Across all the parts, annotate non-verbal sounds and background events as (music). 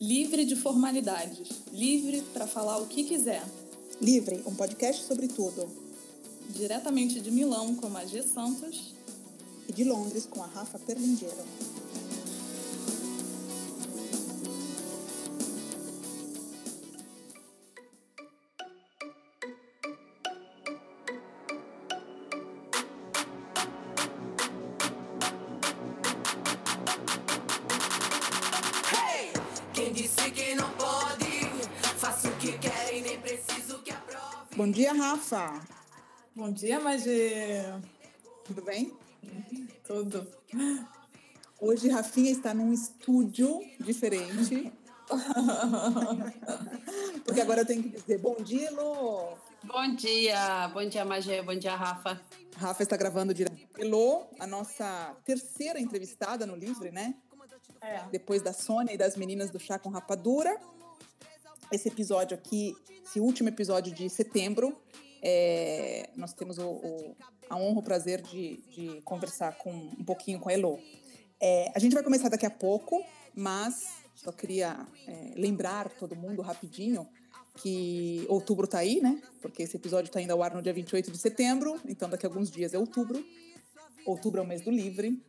Livre de formalidades, livre para falar o que quiser. Livre, um podcast sobre tudo. Diretamente de Milão com a G Santos. E de Londres com a Rafa Perlingeiro. Dia, Rafa. Bom dia, Magê. Tudo bem? Tudo. Hoje, Rafinha está num estúdio diferente. (laughs) Porque agora eu tenho que dizer bom dia, Elô. Bom dia, bom dia, Magê, bom dia, Rafa. Rafa está gravando direto. Elô, a nossa terceira entrevistada no Livre, né? É. Depois da Sônia e das meninas do Chá com Rapadura esse episódio aqui, esse último episódio de setembro, é, nós temos o, o, a honra, o prazer de, de, conversar com um pouquinho com a Elo. É, a gente vai começar daqui a pouco, mas só queria é, lembrar todo mundo rapidinho que outubro está aí, né? Porque esse episódio está indo ao ar no dia 28 de setembro, então daqui a alguns dias é outubro. Outubro é o mês do livre.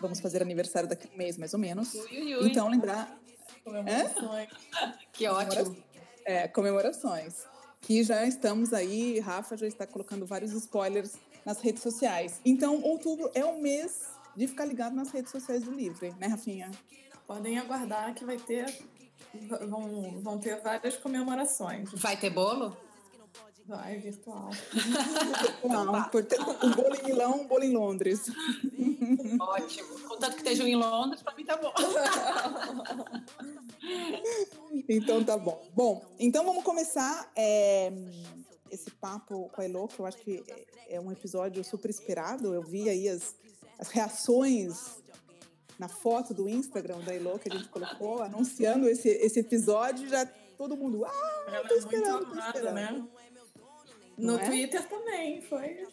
Vamos fazer aniversário daqui a um mês, mais ou menos. Então, lembrar Comemorações. Que ótimo. É, comemorações. Que já estamos aí, Rafa já está colocando vários spoilers nas redes sociais. Então, outubro é o mês de ficar ligado nas redes sociais do Livre, né, Rafinha? Podem aguardar que vai ter. Vão, vão ter várias comemorações. Vai ter bolo? Vai, virtual. (laughs) Não, portanto, um bolo em Milão, um bolo em Londres. (laughs) Ótimo. Contanto que estejam em Londres, para mim tá bom. (laughs) então tá bom. Bom, então vamos começar é, esse papo com a Elo, que eu acho que é um episódio super esperado. Eu vi aí as, as reações na foto do Instagram da Elo que a gente colocou, anunciando esse, esse episódio, já todo mundo. Ah, tô esperando, tô esperando. Né? No é? Twitter também, foi.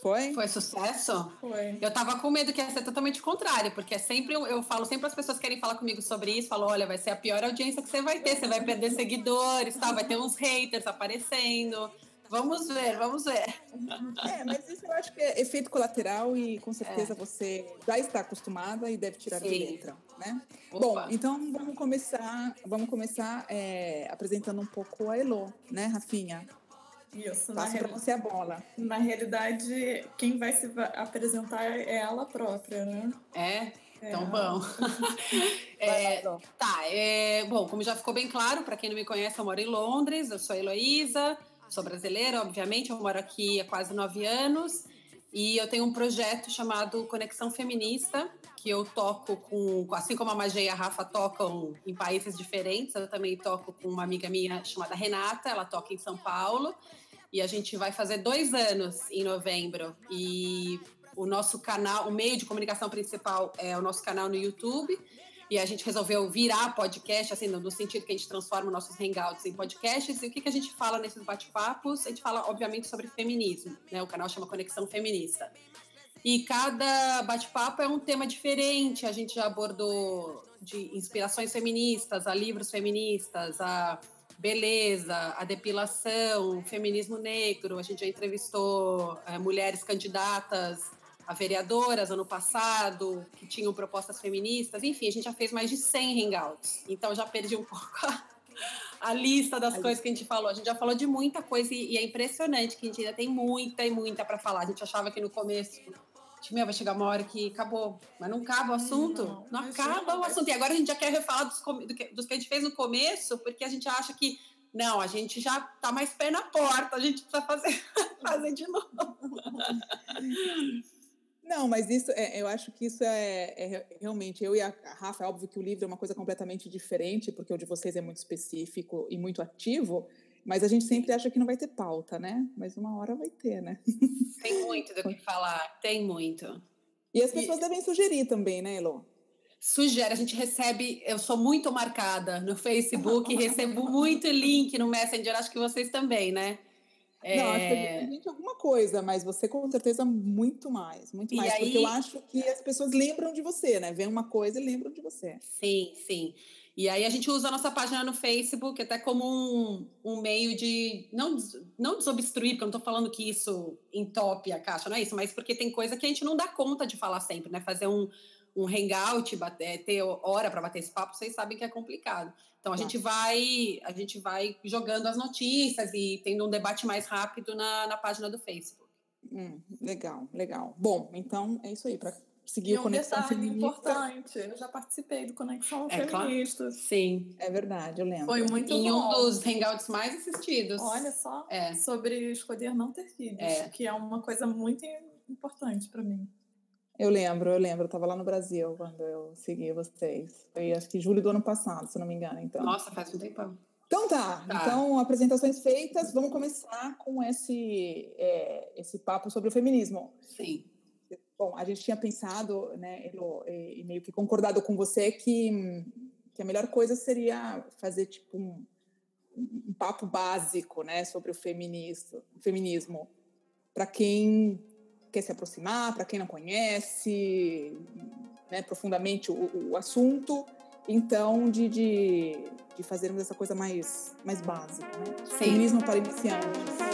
Foi? Foi sucesso? Foi. Eu tava com medo que ia ser totalmente contrário, porque é sempre, eu, eu falo, sempre as pessoas querem falar comigo sobre isso, falo, olha, vai ser a pior audiência que você vai ter, você vai perder seguidores, tá? vai ter uns haters aparecendo. Vamos ver, vamos ver. É, mas isso eu acho que é efeito colateral e com certeza é. você já está acostumada e deve tirar Sim. de letra, né? Opa. Bom, então vamos começar, vamos começar é, apresentando um pouco a Elo, né, Rafinha? Isso, Passa para você a bola. Na realidade, quem vai se apresentar é ela própria, né? É? é. Então, bom. (laughs) é, tá, é, bom, como já ficou bem claro, para quem não me conhece, eu moro em Londres, eu sou a Heloísa, sou brasileira, obviamente, eu moro aqui há quase nove anos. E eu tenho um projeto chamado Conexão Feminista, que eu toco com, assim como a Magia e a Rafa tocam em países diferentes, eu também toco com uma amiga minha chamada Renata, ela toca em São Paulo. E a gente vai fazer dois anos em novembro. E o nosso canal, o meio de comunicação principal é o nosso canal no YouTube. E a gente resolveu virar podcast, assim, no sentido que a gente transforma nossos hangouts em podcasts. E o que, que a gente fala nesses bate-papos? A gente fala, obviamente, sobre feminismo. Né? O canal chama Conexão Feminista. E cada bate-papo é um tema diferente. A gente já abordou de inspirações feministas, a livros feministas, a beleza, a depilação, feminismo negro. A gente já entrevistou é, mulheres candidatas a vereadoras ano passado, que tinham propostas feministas. Enfim, a gente já fez mais de 100 hangouts. Então, já perdi um (laughs) pouco a, a lista das a coisas que a gente falou. A gente já falou de muita coisa e, e é impressionante que a gente ainda tem muita e muita para falar. A gente achava que no começo meu, vai chegar uma hora que acabou. Mas não acaba o assunto. Não, não acaba o assunto. E agora a gente já quer refalar dos, do que, dos que a gente fez no começo, porque a gente acha que não, a gente já tá mais pé na porta, a gente precisa fazer, (laughs) fazer de novo. Não, mas isso, é, eu acho que isso é, é, realmente, eu e a Rafa, é óbvio que o livro é uma coisa completamente diferente, porque o de vocês é muito específico e muito ativo, mas a gente sempre acha que não vai ter pauta, né? Mas uma hora vai ter, né? Tem muito do que falar, tem muito. E as pessoas e... devem sugerir também, né, Elo? Sugere, a gente recebe, eu sou muito marcada no Facebook, (laughs) recebo muito link no Messenger, acho que vocês também, né? É... Não, acho que a gente alguma coisa, mas você com certeza muito mais, muito mais, e porque aí... eu acho que as pessoas lembram de você, né? Vem uma coisa e lembram de você. Sim, sim. E aí a gente usa a nossa página no Facebook até como um, um meio de não, não desobstruir, porque eu não estou falando que isso entope a caixa, não é isso, mas porque tem coisa que a gente não dá conta de falar sempre, né? Fazer um, um hangout, bater, ter hora para bater esse papo, vocês sabem que é complicado. Então a gente vai a gente vai jogando as notícias e tendo um debate mais rápido na, na página do Facebook. Hum, legal, legal. Bom, então é isso aí para seguir e a Conexão um Feminista. importante, eu já participei do Conexão é, Feminista. Claro. Sim. É verdade, eu lembro. Foi muito em bom. um dos hangouts mais assistidos. Olha só, é. sobre escolher não ter filhos, é. que é uma coisa muito importante para mim. Eu lembro, eu lembro, eu estava lá no Brasil quando eu segui vocês. Foi acho que julho do ano passado, se não me engano. Então. Nossa, faz um tempão. Então tá. tá. Então, apresentações feitas, vamos começar com esse, é, esse papo sobre o feminismo. Sim. Bom, a gente tinha pensado, né, e meio que concordado com você que, que a melhor coisa seria fazer tipo um, um papo básico, né, sobre o feminismo, feminismo para quem quer se aproximar, para quem não conhece né, profundamente o, o assunto, então de, de, de, fazermos essa coisa mais, mais básica, né? Feminismo para iniciantes.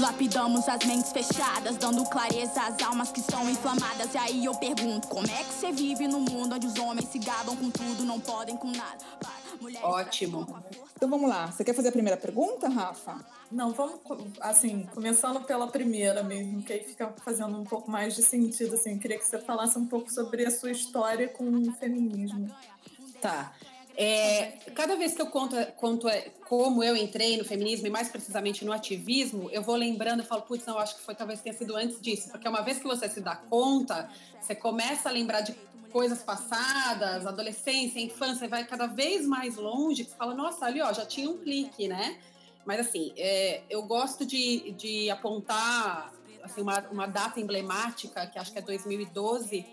Lapidamos as mentes fechadas, dando clareza às almas que são inflamadas. E aí eu pergunto: como é que você vive num mundo onde os homens se gabam com tudo, não podem com nada? Ótimo. Então vamos lá. Você quer fazer a primeira pergunta, Rafa? Não, vamos, assim, começando pela primeira mesmo, que aí fica fazendo um pouco mais de sentido, assim. Queria que você falasse um pouco sobre a sua história com o feminismo. Tá. É, cada vez que eu conto, conto é, como eu entrei no feminismo e mais precisamente no ativismo, eu vou lembrando e falo, putz, não, acho que foi talvez tenha sido antes disso, porque uma vez que você se dá conta, você começa a lembrar de coisas passadas, adolescência, infância, vai cada vez mais longe, você fala, nossa, ali ó, já tinha um clique, né? Mas assim, é, eu gosto de, de apontar assim, uma, uma data emblemática, que acho que é 2012,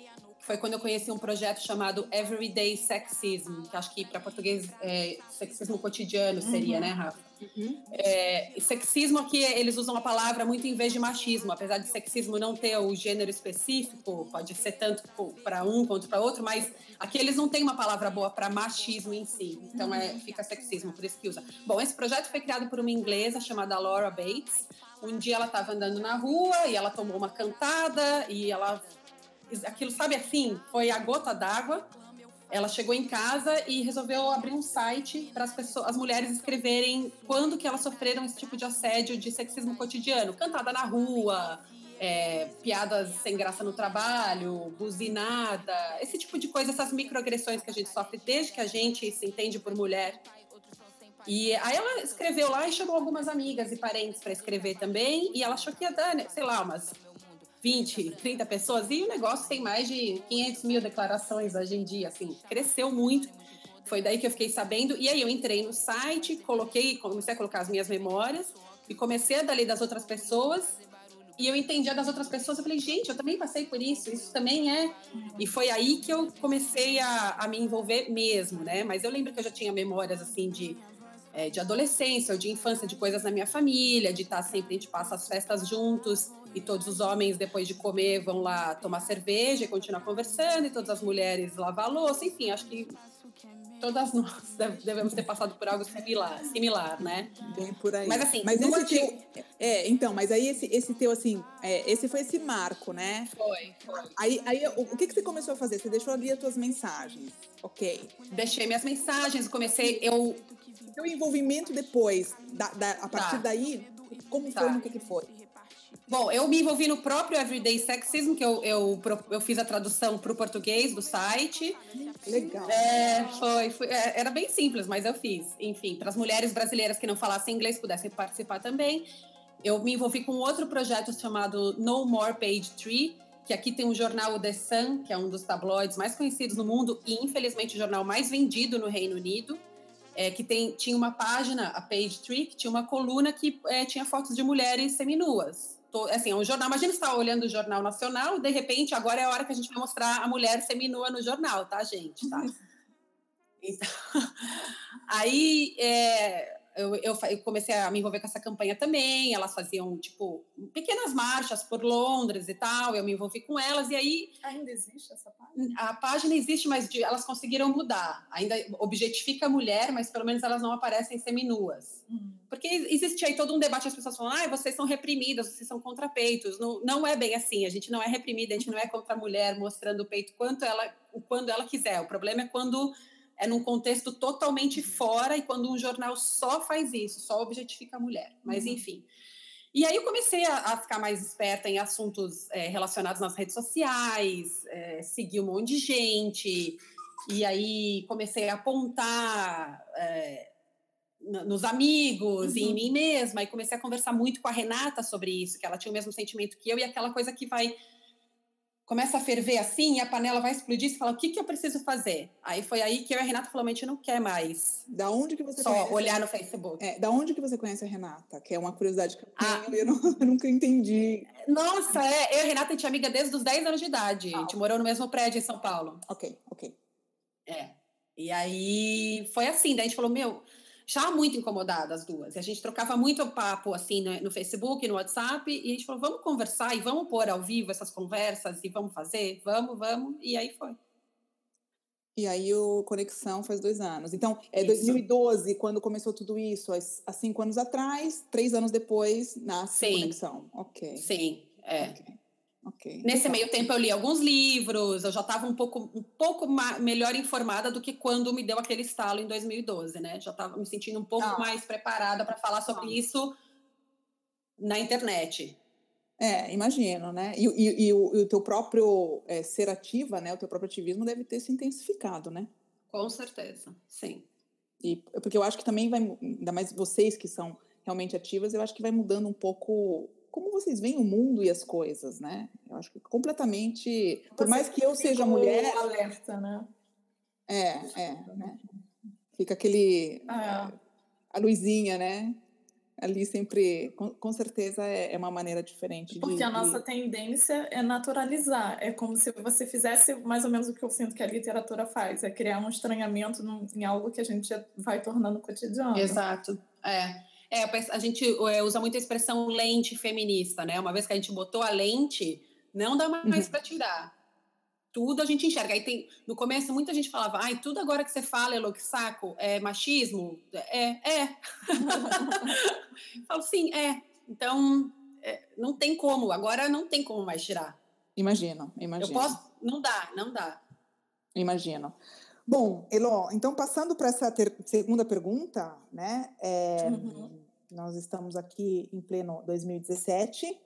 foi quando eu conheci um projeto chamado Everyday Sexism, que acho que para português é sexismo cotidiano seria, uhum. né, Rafa? Uhum. É, sexismo aqui, eles usam a palavra muito em vez de machismo, apesar de sexismo não ter o gênero específico, pode ser tanto para um quanto para outro, mas aqui eles não têm uma palavra boa para machismo em si, então é, uhum. fica sexismo, por isso que usa. Bom, esse projeto foi criado por uma inglesa chamada Laura Bates. Um dia ela estava andando na rua e ela tomou uma cantada e ela aquilo, sabe assim, foi a gota d'água. Ela chegou em casa e resolveu abrir um site para as pessoas, as mulheres escreverem quando que elas sofreram esse tipo de assédio, de sexismo cotidiano, cantada na rua, é, piadas sem graça no trabalho, buzinada, esse tipo de coisa, essas microagressões que a gente sofre desde que a gente se entende por mulher. E aí ela escreveu lá e chamou algumas amigas e parentes para escrever também, e ela achou que ia dar, né, sei lá, umas 20, 30 pessoas, e o negócio tem mais de 500 mil declarações hoje em dia, assim, cresceu muito. Foi daí que eu fiquei sabendo. E aí eu entrei no site, coloquei, comecei a colocar as minhas memórias e comecei a dar das outras pessoas. E eu entendia das outras pessoas, eu falei, gente, eu também passei por isso, isso também é. E foi aí que eu comecei a, a me envolver mesmo, né? Mas eu lembro que eu já tinha memórias, assim, de é, de adolescência ou de infância, de coisas na minha família, de estar sempre, a gente passa as festas juntos e todos os homens, depois de comer, vão lá tomar cerveja e continuar conversando, e todas as mulheres lavar louça, enfim, acho que todas nós (laughs) devemos ter passado por algo similar, similar né? Bem por aí. Mas assim, mas esse teu, é, então, mas aí esse, esse teu assim, é, esse foi esse marco, né? Foi, foi. Aí, aí o, o que que você começou a fazer? Você deixou ali as tuas mensagens, ok? Deixei minhas mensagens, comecei, eu seu envolvimento depois, da, da, a partir tá. daí, como tá. foi, o que, que foi? Bom, eu me envolvi no próprio Everyday Sexism, que eu, eu, eu fiz a tradução para o português do site. Legal. É, foi, foi, é, era bem simples, mas eu fiz. Enfim, para as mulheres brasileiras que não falassem inglês pudessem participar também. Eu me envolvi com outro projeto chamado No More Page Tree, que aqui tem um jornal o The Sun, que é um dos tabloides mais conhecidos no mundo e, infelizmente, o jornal mais vendido no Reino Unido é, que tem, tinha uma página, a Page Tree, que tinha uma coluna que é, tinha fotos de mulheres seminuas. Tô, assim, é um jornal. Imagina você estar tá olhando o Jornal Nacional, de repente, agora é a hora que a gente vai mostrar a mulher seminua no jornal, tá, gente? Tá? (laughs) Então, (laughs) aí, é, eu, eu, eu, comecei a me envolver com essa campanha também. Elas faziam, tipo, pequenas marchas por Londres e tal. Eu me envolvi com elas. E aí. Ainda existe essa página? A página existe, mas de, elas conseguiram mudar. Ainda objetifica a mulher, mas pelo menos elas não aparecem seminuas. Uhum. Porque existe aí todo um debate, as pessoas falam, ah, vocês são reprimidas, vocês são contra peitos. Não, não é bem assim. A gente não é reprimida, a gente não é contra a mulher mostrando o peito quanto ela, quando ela quiser. O problema é quando é num contexto totalmente fora e quando um jornal só faz isso, só objetifica a mulher. Mas, uhum. enfim. E aí eu comecei a, a, ficar mais esperta em assuntos é, relacionados nas redes sociais, é, seguir um monte de gente, e aí comecei a apontar é, nos amigos uhum. e em uhum. mim mesma, e comecei a conversar muito com a Renata sobre isso, que ela tinha o mesmo sentimento que eu, e aquela coisa que vai começa a ferver assim e a panela vai explodir, você fala, o que, que eu preciso fazer? Aí foi aí que eu e a Renata falamos, a gente não quer mais. Da onde que você Só conhece? olhar no Facebook. É, da onde que você conhece a Renata? Que é uma curiosidade que eu tenho ah. eu, não, (laughs) eu nunca entendi. Nossa, é, eu e a Renata, a gente é amiga desde os 10 anos de idade. Ah. A gente morou no mesmo prédio em São Paulo. Ok, ok. É. E aí foi assim, daí a gente falou, meu, já muito incomodadas as duas. E a gente trocava muito papo assim no, no, Facebook, no WhatsApp, e a gente falou: vamos conversar e vamos pôr ao vivo essas conversas e vamos fazer? Vamos, vamos. E aí foi. E aí o Conexão faz dois anos. Então, é isso. 2012, quando começou tudo isso, há cinco anos atrás, três anos depois, nasce Sim. Conexão. Ok. Sim, é. Okay. Okay. Nesse meio tempo eu li alguns livros, eu já estava um pouco, um pouco melhor informada do que quando me deu aquele estalo em 2012, né? Já estava me sentindo um pouco ah. mais preparada para falar sobre ah. isso na internet. É, imagino, né? E, e, e, o, e o, teu próprio é, ser ativa, né? O teu próprio ativismo deve ter se intensificado, né? Com certeza, sim. E, porque eu acho que também vai, ainda mais vocês que são realmente ativas, eu acho que vai mudando um pouco como vocês veem o mundo e as coisas, né? Eu acho que completamente. Você por mais que eu seja mulher. alerta, né? É, é. Né? Fica aquele. É. A luzinha, né? Ali sempre, com, com certeza, é, é, uma maneira diferente. Porque de, a nossa de... tendência é naturalizar. É como se você fizesse mais ou menos o que eu sinto que a literatura faz: é criar um estranhamento em algo que a gente vai tornando cotidiano. Exato. É. É, a gente é, usa muito a expressão lente feminista, né? Uma vez que a gente botou a lente, não dá mais uhum. para tirar. Tudo a gente enxerga. Aí tem, no começo, muita gente falava, ai, tudo agora que você fala, Elo, que saco, é machismo? É, é. (laughs) Falo, sim, é. Então, é, não tem como. Agora não tem como mais tirar. Imagino, imagino. Eu posso? Não dá, não dá. Imagino. Bom, Elo, então passando para essa ter, segunda pergunta, né? É, uhum. Nós estamos aqui em pleno 2017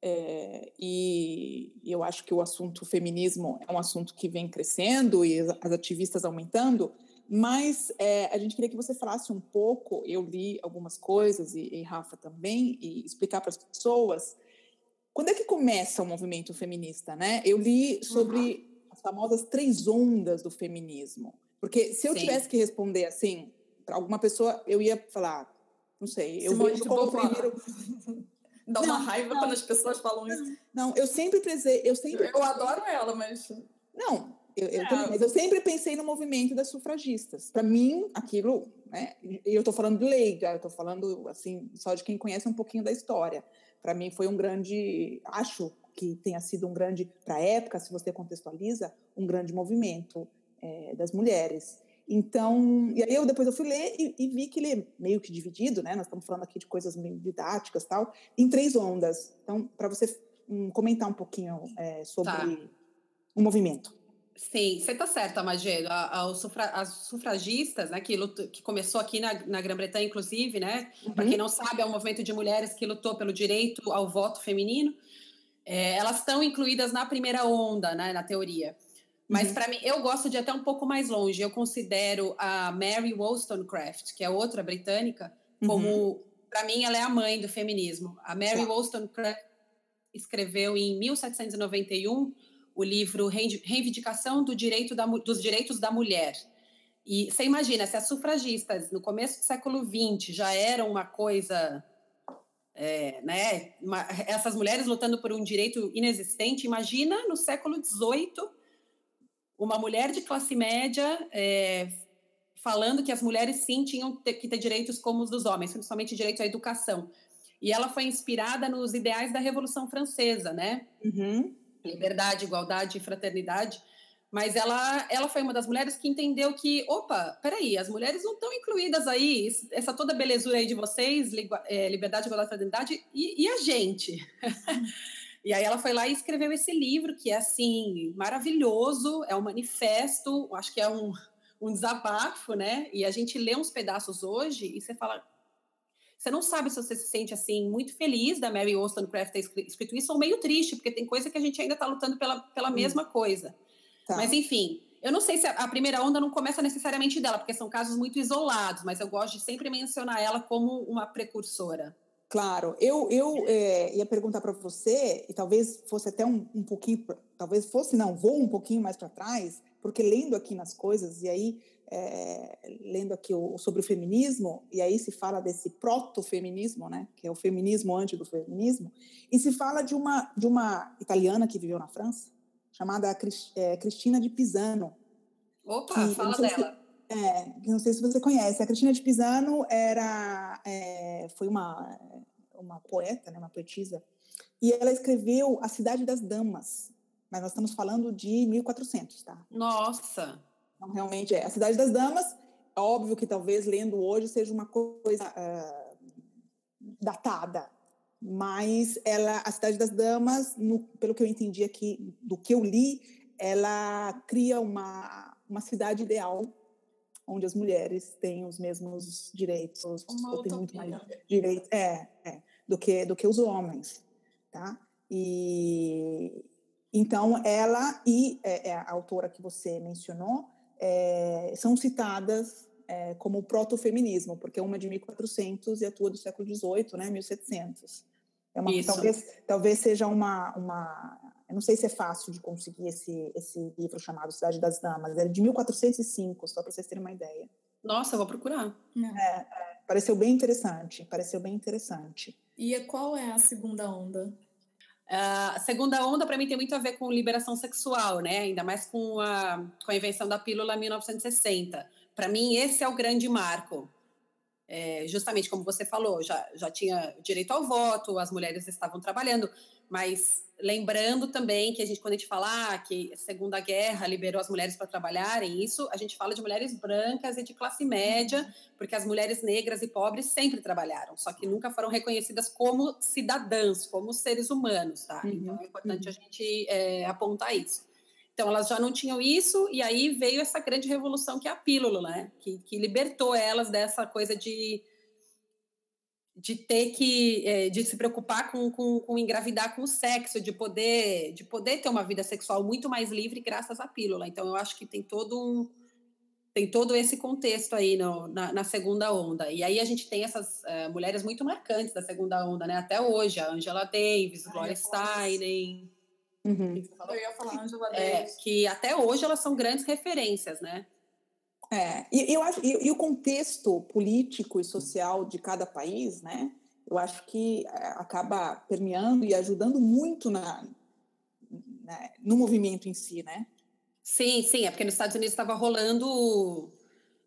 é, e eu acho que o assunto feminismo é um assunto que vem crescendo e as ativistas aumentando, mas é, a gente queria que você falasse um pouco. Eu li algumas coisas e, e Rafa também e explicar para as pessoas quando é que começa o movimento feminista, né? Eu li sobre uhum as famosas três ondas do feminismo. Porque se eu Sim. tivesse que responder assim, para alguma pessoa, eu ia falar, não sei, eu Simone vejo como primeiro. (laughs) Dá uma não, raiva não, quando as pessoas falam isso. Não, eu sempre pensei, eu sempre. Eu adoro ela, mas. Não, eu, eu é. também, mas eu sempre pensei no movimento das sufragistas. Para mim, aquilo, né? E eu estou falando de leiga, eu estou falando assim só de quem conhece um pouquinho da história. Para mim foi um grande, acho que tenha sido um grande, para a época, se você contextualiza, um grande movimento é, das mulheres. Então, e aí eu depois eu fui ler e, e, vi que ele é meio que dividido, né? Nós estamos falando aqui de coisas didáticas tal, em três ondas. Então, para você um, comentar um pouquinho é, sobre tá. o movimento. Sim, você está certa, Magelo. Sufra, as sufragistas, né, que, lutou, que começou aqui na, na Grã-Bretanha, inclusive, né? Uhum. Para quem não sabe, é um movimento de mulheres que lutou pelo direito ao voto feminino é, elas estão incluídas na primeira onda, né, na teoria. Mas uhum. para mim, eu gosto de ir até um pouco mais longe. Eu considero a Mary Wollstonecraft, que é outra britânica, como uhum. para mim ela é a mãe do feminismo. A Mary Wollstonecraft escreveu em 1791 o livro Reivindicação do Direito da, dos Direitos da Mulher. E você imagina, se as sufragistas no começo do século XX já eram uma coisa é, né, uma, essas mulheres lutando por um direito inexistente. Imagina no século XVIII uma mulher de classe média é, falando que as mulheres sim tinham que ter direitos como os dos homens, principalmente direito à educação. E ela foi inspirada nos ideais da Revolução Francesa, né? Uhum. Liberdade, igualdade e fraternidade. Mas ela, ela foi uma das mulheres que entendeu que, opa, peraí, as mulheres não estão incluídas aí, essa toda belezura aí de vocês, é, liberdade, igualdade, fraternidade, e, e a gente? (laughs) e aí ela foi lá e escreveu esse livro, que é, assim, maravilhoso, é um manifesto, acho que é um, um desabafo, né? E a gente lê uns pedaços hoje e você fala, você não sabe se você se sente assim muito feliz da Mary Wollstonecraft ter escrito isso ou meio triste, porque tem coisa que a gente ainda está lutando pela, pela mesma coisa. Tá. Mas, enfim, eu não sei se a primeira onda não começa necessariamente dela, porque são casos muito isolados, mas eu gosto de sempre mencionar ela como uma precursora. Claro, eu, eu é, ia perguntar para você, e talvez fosse até um, um pouquinho, talvez fosse, não, vou um pouquinho mais para trás, porque lendo aqui nas coisas, e aí, é, lendo aqui o, sobre o feminismo, e aí se fala desse proto-feminismo, né, que é o feminismo antes do feminismo, e se fala de uma, de uma italiana que viveu na França, chamada é, Cristina de Pisano. Opa, que, fala dela. Se, é, não sei se você conhece. A Cristina de Pisano era, é, foi uma, uma poeta, né, uma poetisa, e ela escreveu A Cidade das Damas, mas nós estamos falando de 1400, tá? Nossa! Então, realmente é. A Cidade das Damas, é óbvio que talvez lendo hoje seja uma coisa uh, datada, mas ela, a Cidade das Damas, no, pelo que eu entendi aqui, do que eu li, ela cria uma, uma cidade ideal onde as mulheres têm os mesmos direitos, uma ou têm muito mais direitos, é, é, do que do que os homens, tá? E então ela e é, é a autora que você mencionou é, são citadas é, como proto-feminismo, porque uma é de 1400 e a tua do século XVIII, né, 1700. É uma, talvez, talvez seja uma, uma. Eu não sei se é fácil de conseguir esse, esse livro chamado Cidade das Damas. É de 1405, só para vocês terem uma ideia. Nossa, eu vou procurar. É, é, pareceu bem interessante. Pareceu bem interessante. E qual é a segunda onda? Uh, a segunda onda, para mim, tem muito a ver com liberação sexual, né? Ainda mais com a, com a invenção da pílula em 1960. Para mim, esse é o grande marco. É, justamente como você falou, já, já tinha direito ao voto, as mulheres estavam trabalhando, mas lembrando também que a gente, quando a gente fala ah, que a Segunda Guerra liberou as mulheres para trabalharem, isso a gente fala de mulheres brancas e de classe média, porque as mulheres negras e pobres sempre trabalharam, só que nunca foram reconhecidas como cidadãs, como seres humanos, tá? Uhum. Então é importante uhum. a gente é, apontar isso. Então elas já não tinham isso, e aí veio essa grande revolução que é a pílula, né? Que, que libertou elas dessa coisa de de ter que é, de se preocupar com, com, com, engravidar com o sexo, de poder de poder ter uma vida sexual muito mais livre graças à pílula. Então eu acho que tem todo um tem todo esse contexto aí no, na, na, segunda onda. E aí a gente tem essas uh, mulheres muito marcantes da segunda onda, né? Até hoje, a Angela Davis, Gloria Steinem, Uhum. Eu ia falar Angela é, Que até hoje elas são grandes referências, né? É, e, eu acho, e, e, o contexto político e social de cada país, né? Eu acho que é, acaba permeando e ajudando muito na, na, no movimento em si, né? Sim, sim, é porque nos Estados Unidos estava rolando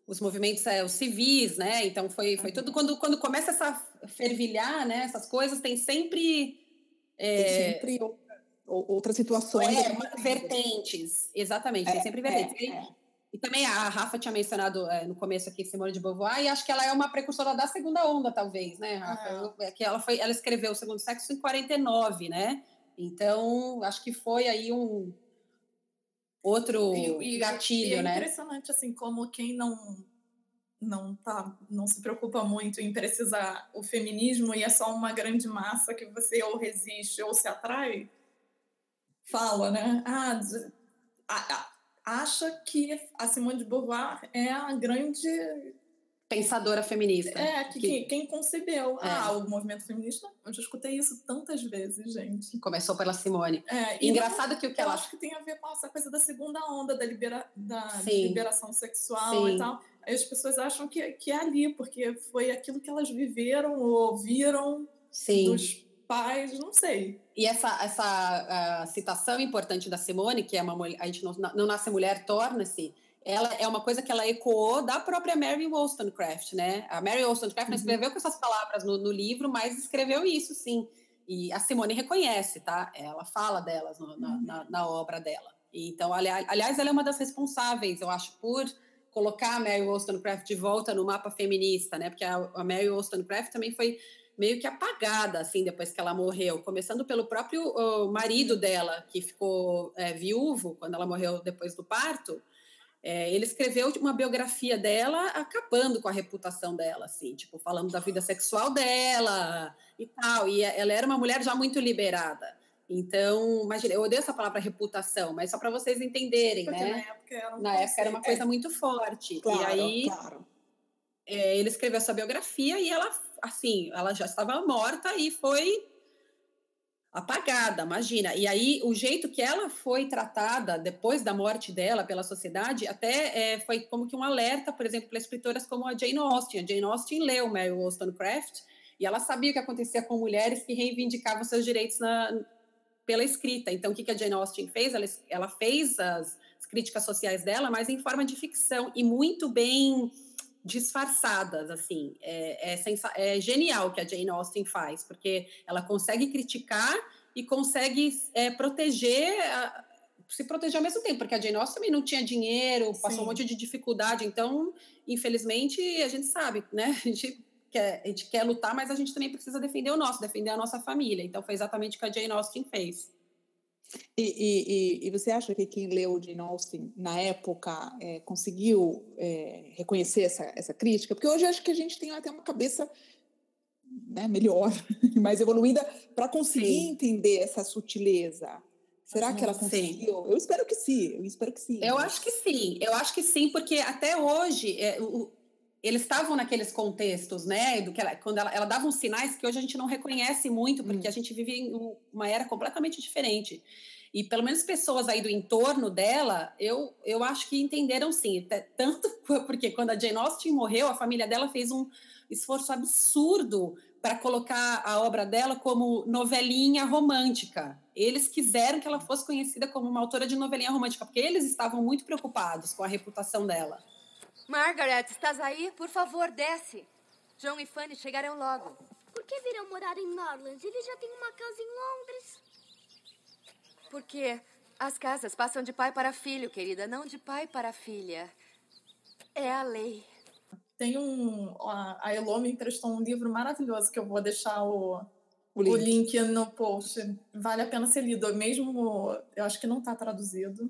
os movimentos é, os civis, né? Então foi, foi tudo quando, quando começa essa fervilhar, né? Essas coisas tem sempre é, tem sempre outras situações. É, vertentes, exatamente, é, tem sempre vertentes. É, é. E também a Rafa tinha mencionado é, no começo aqui Simone de Beauvoir, e acho que ela é uma precursora da segunda onda, talvez, né, Rafa? É. que ela, foi, ela escreveu o Segundo Sexo em 49, né? Então, acho que foi aí um outro e, e, gatilho, e é né? É impressionante, assim, como quem não não tá não se preocupa muito em precisar o feminismo e é só uma grande massa que você ou resiste ou se atrai fala, né? Ah, acha que a Simone de Beauvoir é a grande pensadora feminista. É, que, que... quem concebeu. É. Ah, o movimento feminista, eu já escutei isso tantas vezes, gente. Começou pela Simone. É, Engraçado não, que o que ela... acho que tem a ver com essa coisa da segunda onda, da, libera... da liberação sexual Sim. e tal. Aí as pessoas acham que, que é ali, porque foi aquilo que elas viveram ou ouviram Sim. dos pais, não sei. E essa, essa citação importante da Simone, que é uma mulher, a gente não, não nasce mulher, torna-se, ela é uma coisa que ela ecoou da própria Mary Wollstonecraft, né? A Mary Wollstonecraft não uhum. escreveu com essas palavras no, no, livro, mas escreveu isso, sim. E a Simone reconhece, tá? Ela fala delas no, na, uhum. na, na, obra dela. Então, aliás, aliás, ela é uma das responsáveis, eu acho, por colocar a Mary Wollstonecraft de volta no mapa feminista, né? Porque a, a Mary Wollstonecraft também foi meio que apagada, assim, depois que ela morreu. Começando pelo próprio marido dela, que ficou é, viúvo quando ela morreu depois do parto é, ele escreveu uma biografia dela acabando com a reputação dela, assim, tipo, falando da vida sexual dela e tal. E ela era uma mulher já muito liberada. Então, imagina, eu odeio essa palavra reputação, mas só para vocês entenderem, Porque né? Na época era, na época era uma coisa é. muito forte. Claro, e aí, claro. é, ele escreveu essa biografia e ela, assim, ela já estava morta e foi apagada, imagina. E aí, o jeito que ela foi tratada depois da morte dela pela sociedade, até é, foi como que um alerta, por exemplo, para escritoras como a Jane Austen. A Jane Austen leu Mary Wollstonecraft e ela sabia o que acontecia com mulheres que reivindicavam seus direitos na, pela escrita. Então, o que, que a Jane Austen fez? Ela, ela fez as, as críticas sociais dela, mas em forma de ficção e muito bem disfarçadas, assim. É, é, é, genial o que a Jane Austen faz, porque ela consegue criticar e consegue é, proteger, a, se proteger ao mesmo tempo, porque a Jane Austen também não tinha dinheiro, passou Sim. um monte de dificuldade, então, infelizmente, a gente sabe, né? A gente, quer, a gente quer lutar, mas a gente também precisa defender o nosso, defender a nossa família. Então, foi exatamente o que a Jane Austen fez. E, e, e, você acha que quem leu Jane Austen na época é, conseguiu é, reconhecer essa, essa crítica? Porque hoje acho que a gente tem até uma cabeça né, melhor, (laughs) mais evoluída, para conseguir sim. entender essa sutileza. Será que ela conseguiu? Sim. Eu espero que sim, eu espero que sim. Eu acho que sim, eu acho que sim, porque até hoje é, o, eles estavam naqueles contextos, né? Do que ela, quando ela, ela dava uns sinais que hoje a gente não reconhece muito, porque hum. a gente vive em uma era completamente diferente. E pelo menos pessoas aí do entorno dela, eu, eu acho que entenderam sim. (laughs) Tanto porque quando a Jane Austen morreu, a família dela fez um esforço absurdo para colocar a obra dela como novelinha romântica. Eles quiseram que ela fosse conhecida como uma autora de novelinha romântica, porque eles estavam muito preocupados com a reputação dela. Margaret, estás aí? Por favor, desce. João e Fanny chegarão logo. Por que virão morar em Norland? Eles já têm uma casa em Londres. Porque as casas passam de pai para filho, querida, não de pai para filha. É a lei. Tem um. A Elo me emprestou um livro maravilhoso que eu vou deixar o, o link. o, link. no post. Vale a pena ser lido. Mesmo. Eu acho que não está traduzido.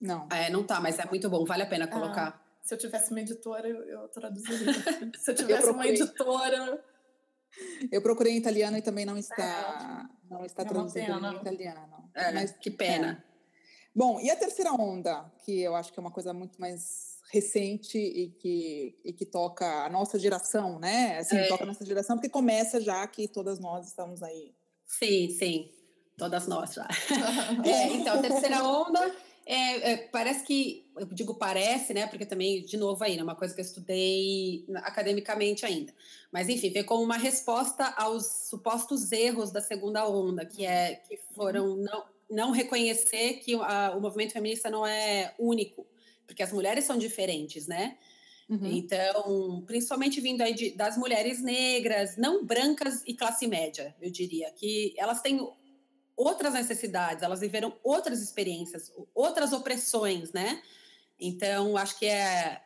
Não. É, não tá, mas é muito bom, vale a pena colocar. Ah, se eu tivesse uma editora, eu, eu traduziria. (laughs) se eu tivesse eu uma editora. Eu procurei em italiano e também não está, é. não está é traduzido em italiano. É, mas que pena. É. Bom, e a terceira onda, que eu acho que é uma coisa muito mais recente e que, e que toca a nossa geração, né? Assim, é. toca a nossa geração, porque começa já que todas nós estamos aí. Sim, sim. Todas nós já. (laughs) é, então, a terceira onda é, é, parece que, eu digo parece, né? Porque também, de novo, aí, é uma coisa que eu estudei academicamente ainda. Mas, enfim, veio como uma resposta aos supostos erros da segunda onda, que, é, que foram não, não reconhecer que a, o movimento feminista não é único, porque as mulheres são diferentes, né? Uhum. Então, principalmente vindo aí de, das mulheres negras, não brancas e classe média, eu diria, que elas têm outras necessidades, elas viveram outras experiências, outras opressões, né? Então, acho que é,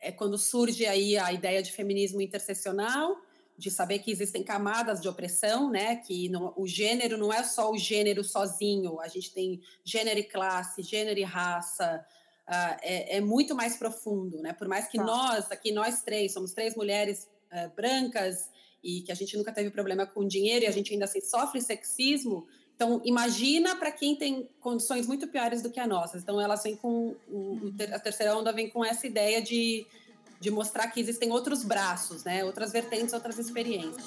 é quando surge aí a ideia de feminismo interseccional, de saber que existem camadas de opressão, né? Que não, o gênero não é só o gênero sozinho, a gente tem gênero e classe, gênero e raça, uh, é, é, muito mais profundo, né? Por mais que tá. nós, aqui nós três, somos três mulheres uh, brancas e que a gente nunca teve problema com dinheiro e a gente ainda assim sofre sexismo, então, imagina para quem tem condições muito piores do que a nossa. Então, elas vêm com. O, a terceira onda vem com essa ideia de, de mostrar que existem outros braços, né? Outras vertentes, outras experiências.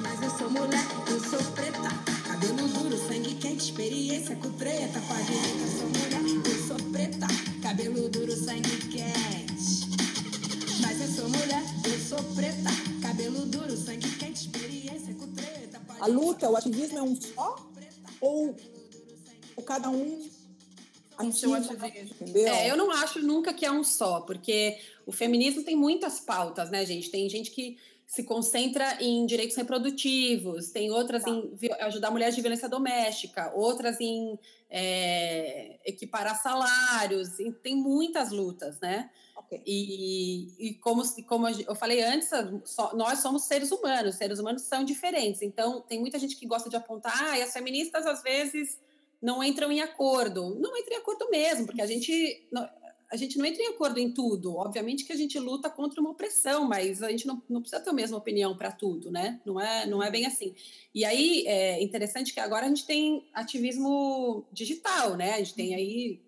Mas eu sou mulher, eu sou preta. Cabelo duro, sangue quente, experiência com treta. Ver que eu sou mulher, eu sou preta. Cabelo duro, sangue quente. Mas eu sou mulher, eu sou preta. Cabelo duro, sangue quente, experiência com treta. A luta, o ativismo é um só? Ou, ou cada um com seu ativismo. É, eu não acho nunca que é um só, porque o feminismo tem muitas pautas, né, gente? Tem gente que se concentra em direitos reprodutivos, tem outras tá. em ajudar mulheres de violência doméstica, outras em é, equiparar salários, tem muitas lutas, né? Okay. E, e como, como eu falei antes, nós somos seres humanos, seres humanos são diferentes, então tem muita gente que gosta de apontar, ah, e as feministas às vezes não entram em acordo. Não entram em acordo mesmo, porque a gente a gente não entra em acordo em tudo. Obviamente que a gente luta contra uma opressão, mas a gente não, não precisa ter a mesma opinião para tudo, né? Não é, não é bem assim. E aí é interessante que agora a gente tem ativismo digital, né? A gente tem aí,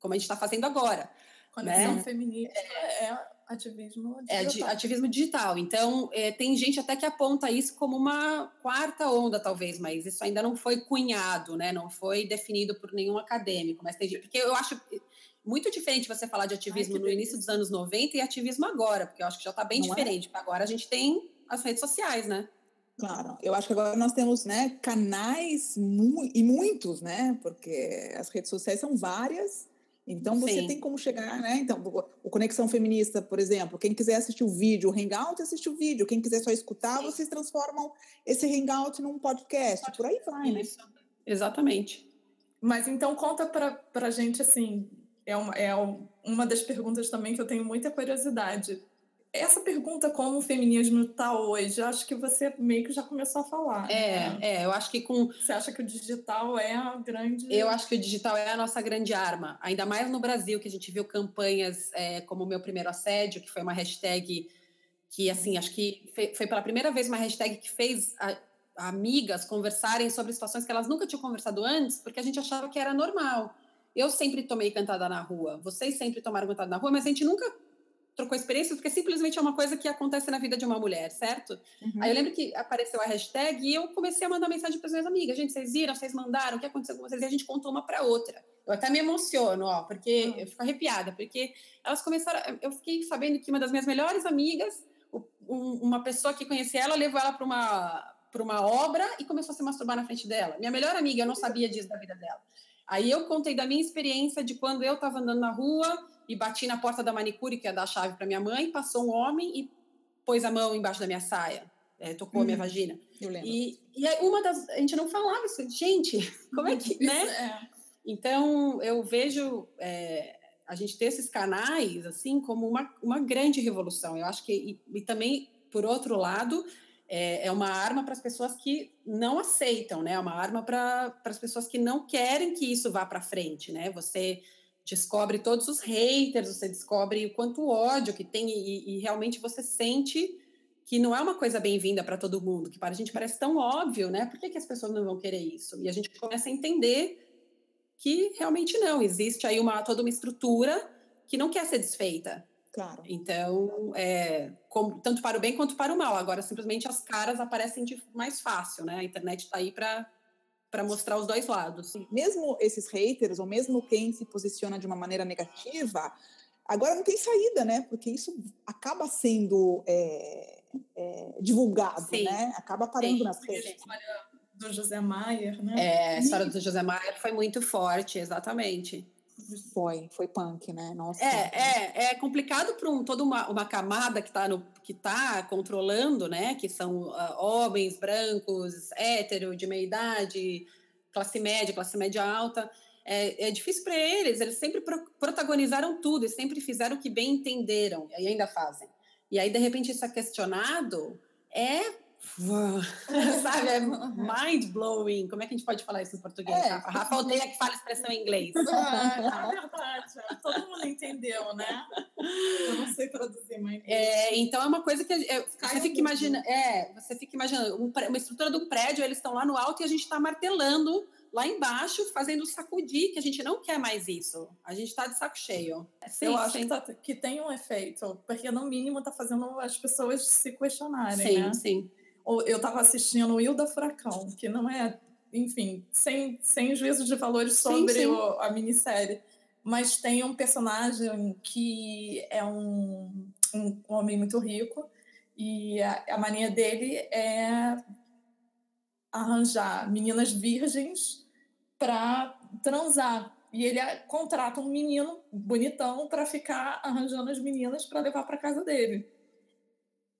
como a gente está fazendo agora. Conexão né? feminista é ativismo digital. É ativismo digital. Então, é, tem gente até que aponta isso como uma quarta onda, talvez, mas isso ainda não foi cunhado, né? Não foi definido por nenhum acadêmico. Mas tem, porque eu acho muito diferente você falar de ativismo Ai, no início dos anos 90 e ativismo agora, porque eu acho que já está bem não é? diferente, é? agora a gente tem as redes sociais, né? Claro, eu acho que agora nós temos né, canais mu e muitos, né? Porque as redes sociais são várias, então você Sim. tem como chegar, né? Então, o Conexão Feminista, por exemplo, quem quiser assistir o vídeo, o Hangout, assiste o vídeo. Quem quiser só escutar, Sim. vocês transformam esse Hangout num podcast. Pode. Por aí vai, né? Isso. Exatamente. Mas então conta para a gente assim, é uma, é uma das perguntas também que eu tenho muita curiosidade. Essa pergunta, como o feminismo está hoje, eu acho que você meio que já começou a falar. É, né? é, eu acho que com. Você acha que o digital é a grande. Eu acho que o digital é a nossa grande arma. Ainda mais no Brasil, que a gente viu campanhas é, como o meu primeiro assédio, que foi uma hashtag que, assim, acho que foi, pela primeira vez uma hashtag que fez a, amigas conversarem sobre situações que elas nunca tinham conversado antes, porque a gente achava que era normal. Eu sempre tomei cantada na rua, vocês sempre tomaram cantada na rua, mas a gente nunca trocou experiência porque simplesmente é uma coisa que acontece na vida de uma mulher, certo? Uhum. Aí eu lembro que apareceu a hashtag e eu comecei a mandar mensagem para as minhas amigas. Gente, vocês viram? Vocês mandaram? O que aconteceu com vocês? E a gente contou uma para outra. Eu até me emociono, ó, porque uhum. eu fico arrepiada, porque elas começaram. Eu fiquei sabendo que uma das minhas melhores amigas, uma pessoa que conhecia ela, levou ela para uma para uma obra e começou a se masturbar na frente dela. Minha melhor amiga, eu não sabia disso da vida dela. Aí eu contei da minha experiência de quando eu estava andando na rua e bati na porta da manicure, que ia dar a chave para minha mãe, passou um homem e pôs a mão embaixo da minha saia, é, tocou a minha hum, vagina. Eu lembro. E, e aí uma das. A gente não falava isso, gente, (laughs) como é que. né? É. Então, eu vejo é, a gente ter esses canais, assim, como uma, uma grande revolução. Eu acho que. E, e também, por outro lado, é, é uma arma para as pessoas que não aceitam, né? É uma arma para as pessoas que não querem que isso vá para frente, né? Você descobre todos os haters, você descobre o quanto ódio que tem e, e realmente você sente que não é uma coisa bem-vinda para todo mundo, que para a gente parece tão óbvio, né? Por que, que as pessoas não vão querer isso? E a gente começa a entender que realmente não, existe aí uma toda uma estrutura que não quer ser desfeita. Claro. Então, é, como, tanto para o bem quanto para o mal. Agora, simplesmente as caras aparecem de mais fácil, né? A internet está aí para para mostrar os dois lados. Mesmo esses haters, ou mesmo quem se posiciona de uma maneira negativa, agora não tem saída, né? Porque isso acaba sendo é, é, divulgado, Sim. né? Acaba parando Sim. nas redes. Do José Maier, né? É, a história do José Maier foi muito forte, exatamente. Foi, foi punk, né? Nossa. É, é, é complicado para um, toda uma, uma camada que está que tá controlando, né? Que são uh, homens brancos, hétero, de meia idade, classe média, classe média alta. É, é difícil para eles, eles sempre pro, protagonizaram tudo e sempre fizeram o que bem entenderam, e ainda fazem. E aí, de repente, isso é questionado, é (laughs) sabe, é mind blowing. Como é que a gente pode falar isso em português? É, Rafa? Rafa odeia que fala expressão em inglês. (laughs) Ah, é verdade. Todo mundo entendeu, né? Eu não sei traduzir, mas. É, então é uma coisa que é, você fica imaginando. É, você fica imaginando um, uma estrutura do prédio, eles estão lá no alto e a gente está martelando lá embaixo, fazendo sacudir, que a gente não quer mais isso. A gente está de saco cheio. Sim, eu acho que, tá, que, tem um efeito, porque no mínimo está fazendo as pessoas se questionarem. Sim, né? sim eu estava assistindo o Hilda Furacão, que não é, enfim, sem, sem juízo de valores sobre sim, sim. O, a minissérie, mas tem um personagem que é um, um homem muito rico e a, a mania dele é arranjar meninas virgens para transar e ele contrata um menino bonitão para ficar arranjando as meninas para levar para casa dele.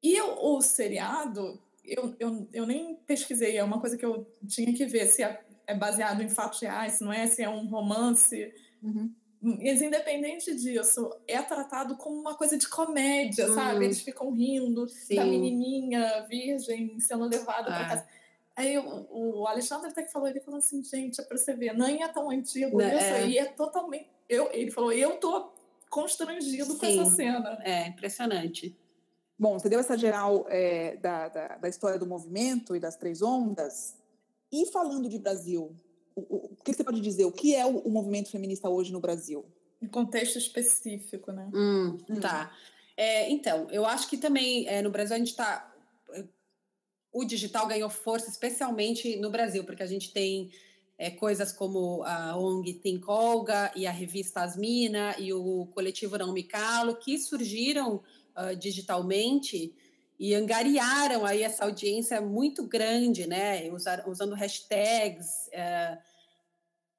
E o, o seriado, eu, eu, eu nem pesquisei, é uma coisa que eu tinha que ver se é, é baseado em fatos reais, se não é, se é um romance. Uhum. Mas, independente disso, é tratado como uma coisa de comédia, sabe? Hum. Eles ficam rindo Sim. da menininha virgem sendo levada para ah. casa. Aí o, o, Alexandre até que falou, ele falou assim, gente, é pra você ver, nem é tão antigo Não, isso, é. e é totalmente... Eu, ele falou, eu tô constrangido Sim. com essa cena. É, impressionante. Bom, você deu essa geral é, da, da, da, história do movimento e das três ondas. E falando de Brasil, o, o, o que você pode dizer? O que é o, o, movimento feminista hoje no Brasil? Em contexto específico, né? Hum, hum. Tá. É, então, eu acho que também é, no Brasil a gente está o digital ganhou força, especialmente no Brasil, porque a gente tem é, coisas como a ONG Think Olga e a revista Asmina e o coletivo Não Me Calo, que surgiram uh, digitalmente e angariaram aí essa audiência muito grande, né? Usar, usando hashtags. Uh,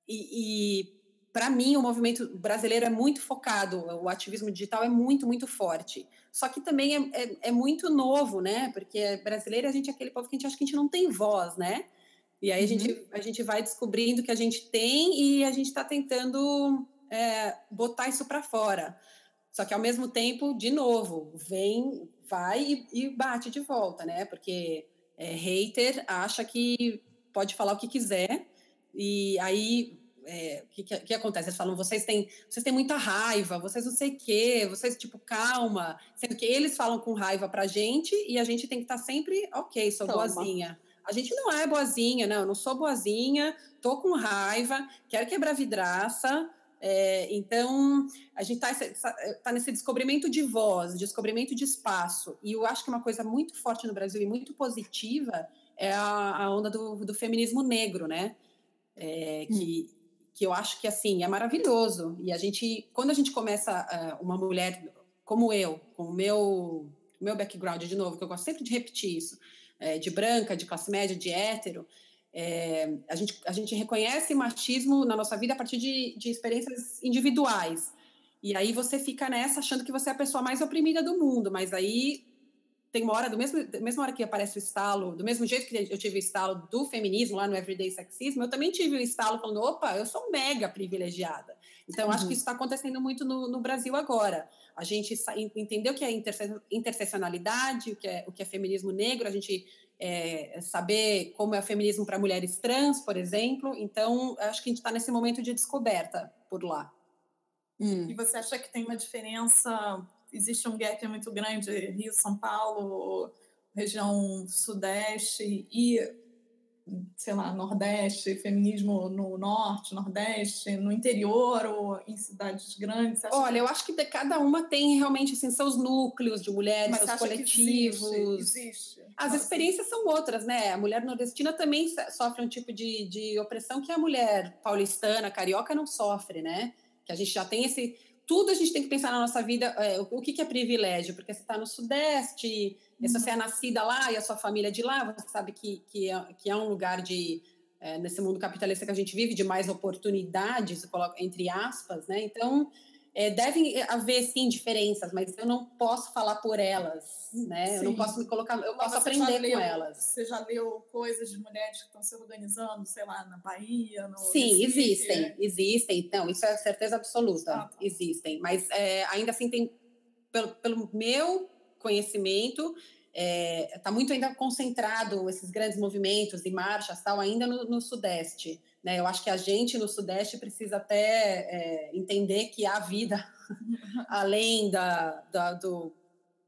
e, e para mim, o movimento brasileiro é muito focado, o ativismo digital é muito, muito forte. Só que também é, é, é muito novo, né? Porque brasileiro, a gente é aquele povo que a gente acha que a gente não tem voz, né? E aí uhum. a, gente, a gente vai descobrindo que a gente tem e a gente está tentando é, botar isso para fora. Só que ao mesmo tempo, de novo, vem, vai e, e bate de volta, né? Porque é, hater acha que pode falar o que quiser e aí é, o que, que, que, acontece? Eles falam, vocês têm, vocês têm muita raiva, vocês não sei o quê, vocês, tipo, calma. Sendo que eles falam com raiva pra gente e a gente tem que estar tá sempre, ok, sou Toma. boazinha. A gente não é boazinha, não, eu não sou boazinha, tô com raiva, quero quebrar vidraça. É, então, a gente está tá nesse descobrimento de voz, descobrimento de espaço. E eu acho que uma coisa muito forte no Brasil e muito positiva é a, a onda do, do, feminismo negro, né? É, que, hum que eu acho que assim é maravilhoso. E a gente, quando a gente começa uh, uma mulher como eu, com o meu meu background de novo, que eu gosto sempre de repetir isso, é, de branca, de classe média, de hétero, é, a, gente, a gente reconhece machismo na nossa vida a partir de, de experiências individuais. E aí você fica nessa achando que você é a pessoa mais oprimida do mundo, mas aí tem uma hora, do mesmo, da mesma hora que aparece o estalo, do mesmo jeito que eu tive o estalo do feminismo lá no Everyday Sexismo, eu também tive o estalo falando, opa, eu sou mega privilegiada. Então, uhum. acho que isso está acontecendo muito no, no, Brasil agora. A gente entendeu o que é interseccionalidade, o que é, o que é feminismo negro, a gente é, saber como é o feminismo para mulheres trans, por exemplo. Então, acho que a gente está nesse momento de descoberta por lá. Hum. E você acha que tem uma diferença existe um gap muito grande Rio, São Paulo, região sudeste e sei lá, nordeste, feminismo no norte, nordeste, no interior ou em cidades grandes? Olha, que... eu acho que cada uma tem realmente assim, seus núcleos de mulheres, Mas seus coletivos. Existe, existe. As experiências são outras, né? A mulher nordestina também sofre um tipo de, de opressão que a mulher paulistana, carioca não sofre, né? Que a gente já tem esse tudo a gente tem que pensar na nossa vida, é, o, o que, que, é privilégio, porque você está no Sudeste, uhum. se você é nascida lá e a sua família é de lá, você sabe que, que, é, que é um lugar de, é, nesse mundo capitalista que a gente vive, de mais oportunidades, entre aspas, né? Então, é, devem haver, sim, diferenças, mas eu não posso falar por elas, né? Sim. Eu não posso me colocar, eu posso aprender leu, com elas. Você já leu coisas de mulheres que estão se organizando, sei lá, na Bahia, no Sim, Recife, existem, é? existem. Então, isso é certeza absoluta, ah, tá. existem. Mas é, ainda assim tem, pelo, pelo meu conhecimento, está é, tá muito ainda concentrado esses grandes movimentos e marchas tal ainda no, no Sudeste. Né? Eu acho que a gente no Sudeste precisa até é, entender que há vida (laughs) além da, da, do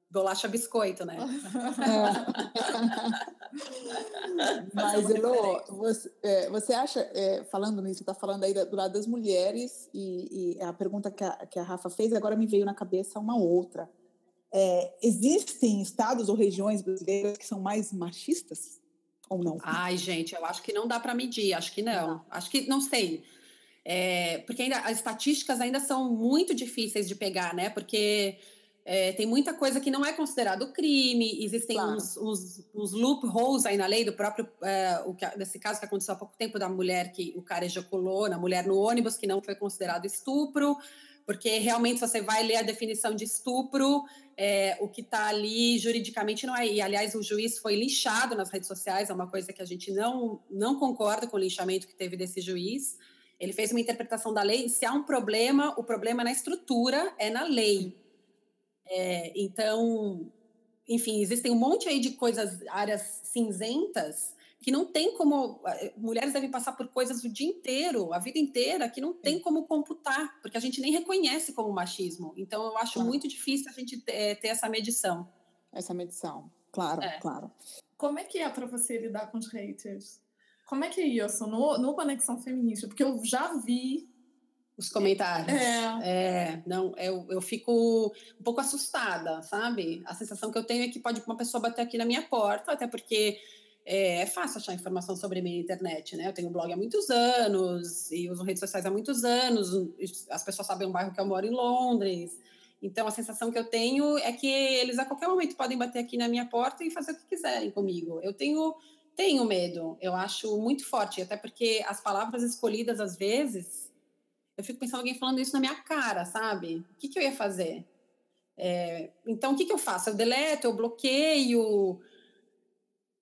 bolacha biscoito, né? (laughs) Mas, Elô, você, é, você acha, é, falando nisso, está falando aí do lado das mulheres, e, e, a pergunta que a, que a Rafa fez, agora me veio na cabeça uma outra. É, existem estados ou regiões brasileiras que são mais machistas? Ou não? Ai, gente, eu acho que não dá para medir, acho que não. não. Acho que não sei. É, porque ainda as estatísticas ainda são muito difíceis de pegar, né? Porque É, tem muita coisa que não é considerado crime, existem claro. uns, uns, uns, loopholes aí na lei do próprio, é, o que, nesse caso que aconteceu há pouco tempo da mulher que o cara ejaculou na mulher no ônibus, que não foi considerado estupro, porque realmente você vai ler a definição de estupro, é, o que está ali juridicamente não é. E, aliás, o juiz foi linchado nas redes sociais, é uma coisa que a gente não, não concorda com o linchamento que teve desse juiz. Ele fez uma interpretação da lei, se há um problema, o problema é na estrutura, é na lei. É, então, enfim, existem um monte aí de coisas, áreas cinzentas, que não tem como. Eh, mulheres devem passar por coisas o dia inteiro, a vida inteira, que não tem como computar, porque a gente nem reconhece como machismo. Então, eu acho claro. muito difícil a gente ter, eh, ter, essa medição. Essa medição, claro, é. claro. Como é que é para você lidar com os haters? Como é que é isso no, no Conexão Feminista? Porque eu já vi os comentários. É. é. não, eu, eu fico um pouco assustada, sabe? A sensação que eu tenho é que pode uma pessoa bater aqui na minha porta, até porque é, é, fácil achar informação sobre mim na internet, né? Eu tenho blog há muitos anos e uso redes sociais há muitos anos. As pessoas sabem o bairro que eu moro em Londres. Então, a sensação que eu tenho é que eles a qualquer momento podem bater aqui na minha porta e fazer o que quiserem comigo. Eu tenho, tenho medo, eu acho muito forte, até porque as palavras escolhidas, às vezes, eu fico pensando alguém falando isso na minha cara, sabe? O que, que eu ia fazer? É, então, o que, que eu faço? Eu deleto, eu bloqueio,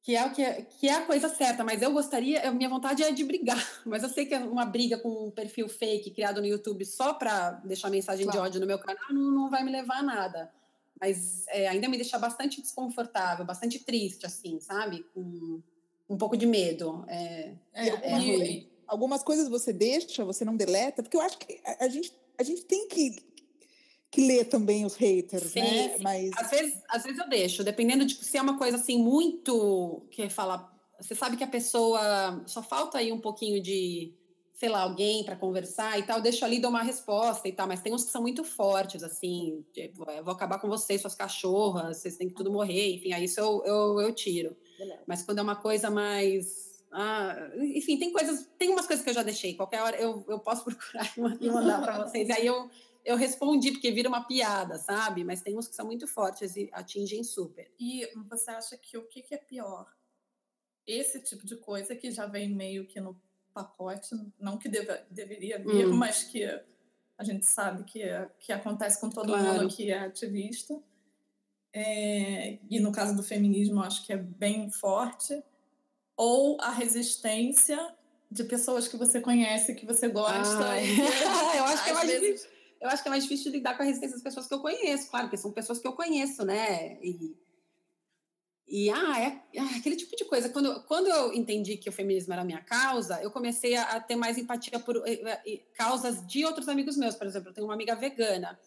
que é o que é, que é a coisa certa, mas eu gostaria, a minha vontade é de brigar, (laughs) mas eu sei que é uma briga com um perfil fake criado no YouTube só para deixar mensagem claro. de ódio no meu canal não, não vai me levar a nada. Mas é, ainda me deixa bastante desconfortável, bastante triste, assim, sabe? Com um pouco de medo. É, é, é e, algumas coisas você deixa, você não deleta, porque eu acho que a, a gente, a gente tem que que lê também os haters, sim, né? Sim. Mas às vezes, às vezes eu deixo, dependendo de se é uma coisa assim muito que fala, você sabe que a pessoa só falta aí um pouquinho de, sei lá, alguém para conversar e tal, eu deixo ali dar uma resposta e tal, mas tem uns que são muito fortes assim, tipo, vou acabar com vocês, suas cachorras, vocês têm que tudo morrer, enfim, aí isso eu, eu, eu tiro. Beleza. Mas quando é uma coisa mais ah, enfim, tem coisas, tem umas coisas que eu já deixei. Qualquer hora eu, eu posso (laughs) procurar e mandar para vocês. E aí eu, eu respondi, porque vira uma piada, sabe? Mas tem uns que são muito fortes e atingem super. E você acha que o que, que é pior? Esse tipo de coisa que já vem meio que no pacote, não que deva, deveria vir, hum. mas que a gente sabe que, que acontece com todo claro. mundo que é ativista. É, e no caso do feminismo, acho que é bem forte. Ou a resistência de pessoas que você conhece, que você gosta. Ah, (laughs) eu acho que é mais vezes... difícil eu acho que é mais difícil de lidar com a resistência das pessoas que eu conheço, claro, porque são pessoas que eu conheço, né? E, e ah, é, é, aquele tipo de coisa. Quando, quando eu entendi que o feminismo era a minha causa, eu comecei a, a ter mais empatia por eh, eh, causas de outros amigos meus. Por exemplo, eu tenho uma amiga vegana,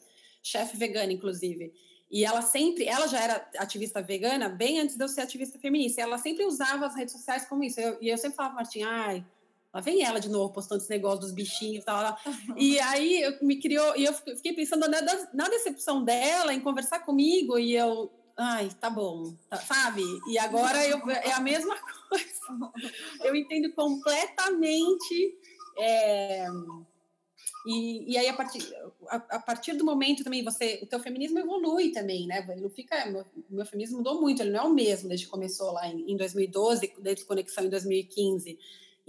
chefe vegana, inclusive. E ela sempre, ela já era ativista vegana bem antes de eu ser ativista feminista. E ela sempre usava as redes sociais como isso. Eu, e eu sempre falava, Martim, ai, Lá vem ela de novo postando esse negócio dos bichinhos e tal. E (laughs) aí eu me criou, e eu fiquei pensando na, na decepção dela em conversar comigo, e eu, ai, tá bom, tá, sabe? E agora eu, é a mesma (laughs) coisa. Eu entendo completamente. É, e, e aí, a partir, a, a, partir do momento também, você, o teu feminismo evolui também, né? Ele não fica, meu, meu feminismo mudou muito, ele não é o mesmo desde que começou lá em, em 2012, desde Conexão em 2015.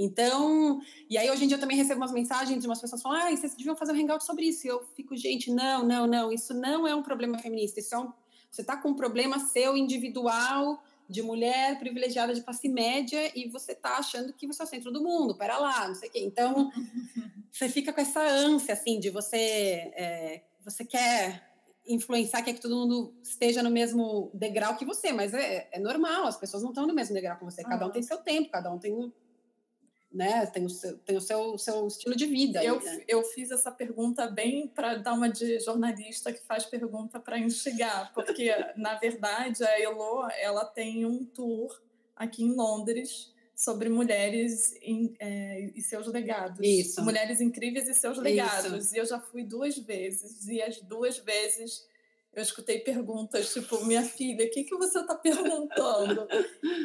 Então, e aí hoje em dia eu também recebo umas mensagens de umas pessoas falando, ah, vocês deviam fazer um hangout sobre isso. E eu fico, gente, não, não, não, isso não é um problema feminista, isso é um, você está com um problema seu individual, de mulher privilegiada de classe média, e você está achando que você é o centro do mundo, pera lá, não sei o quê. Então, (laughs) você fica com essa ânsia, assim, de você, é, você quer influenciar, quer que todo mundo esteja no mesmo degrau que você, mas é, é normal, as pessoas não estão no mesmo degrau que você, cada um tem seu tempo, cada um tem né? Tem o seu, tem o seu, seu estilo de vida. Eu, aí, né? eu fiz essa pergunta bem para dar uma de jornalista que faz pergunta para instigar, porque, na verdade, a Elo ela tem um tour aqui em Londres sobre mulheres em, é, e seus legados. Isso. Mulheres incríveis e seus legados. Isso. E eu já fui duas vezes, e as duas vezes eu escutei perguntas tipo, minha filha, o que, que você está perguntando?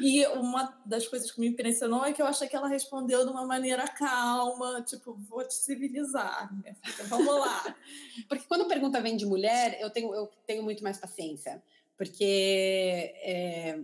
e uma das coisas que me impressionou é que eu achei que ela respondeu de uma maneira calma, tipo, vou te civilizar, minha filha, vamos lá. Porque quando pergunta vem de mulher, eu tenho, eu tenho muito mais paciência. Porque é,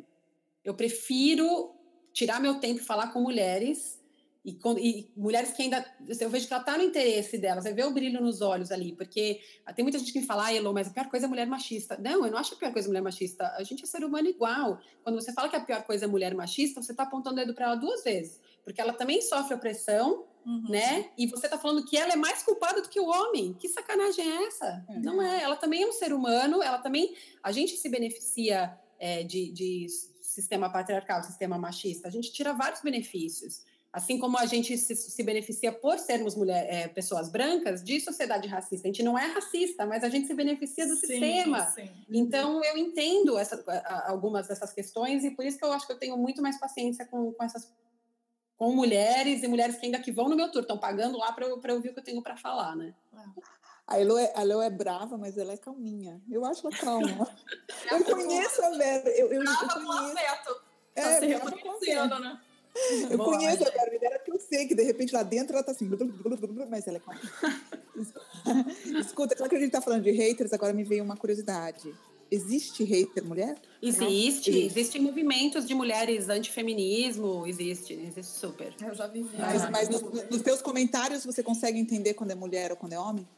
eu prefiro tirar meu tempo e falar com mulheres e, e, mulheres que ainda. Eu vejo que ela está no interesse delas, você vê o brilho nos olhos ali, porque tem muita gente que fala, ah, Elô, mas a pior coisa é mulher machista. Não, eu não acho a pior coisa mulher machista. A gente é ser humano igual. Quando você fala que a pior coisa é mulher machista, você está apontando o dedo para ela duas vezes. Porque ela também sofre opressão, uhum. né? E você está falando que ela é mais culpada do que o homem. Que sacanagem é essa? Uhum. Não é. Ela também é um ser humano, ela também. A gente se beneficia é, de, de sistema patriarcal, sistema machista. A gente tira vários benefícios. Assim como a gente se, se beneficia por sermos mulher, é, pessoas brancas de sociedade racista. A gente não é racista, mas a gente se beneficia do sim, sistema. Sim. Então, eu entendo essa, algumas dessas questões e por isso que eu acho que eu tenho muito mais paciência com, com essas com mulheres e mulheres que ainda que vão no meu tour, estão pagando lá para eu, ouvir o que eu tenho para falar, né? A Elo, é, a Elo é brava, mas ela é calminha. Eu acho ela calma. (laughs) eu conheço a Vera. Eu, eu, brava eu conheço. com afeto. Tá é, se reconhecendo, né? (laughs) Eu Boa, conheço a Bárbara, que eu sei que de repente lá dentro ela tá assim, (laughs) mas ela é calma. (laughs) Escuta, já que a gente tá falando de haters, agora me veio uma curiosidade. Existe hater mulher? Existe, existe. Existem movimentos de mulheres antifeminismo, existe, existe super. Eu já vi. Mas, mas nos, nos teus comentários você consegue entender quando é mulher ou quando é homem?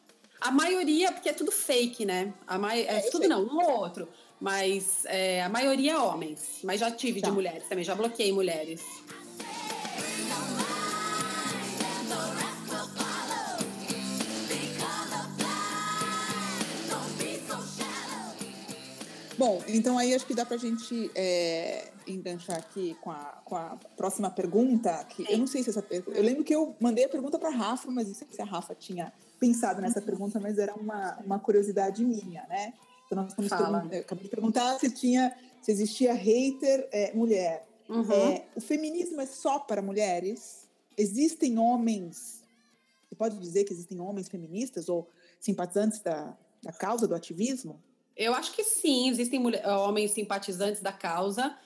A maioria, porque é tudo fake, né? A ma... é, é tudo não, um ou outro. Mas é, a maioria é homens. Mas já tive tá. de mulheres também, já bloqueei mulheres. Bom, então aí acho que dá para a gente é, enganchar aqui com a, com a próxima pergunta. Que eu não sei se essa pergunta. Eu lembro que eu mandei a pergunta para a Rafa, mas não sei se a Rafa tinha pensado nessa uhum. pergunta, mas era uma, uma curiosidade minha, né? Então nós estamos eu acabei de perguntar se tinha, se existia hater é, mulher. Uhum. É, o feminismo é só para mulheres? Existem homens? Você pode dizer que existem homens feministas ou simpatizantes da, da causa do ativismo? Eu acho que sim, existem mulher, homens simpatizantes da causa,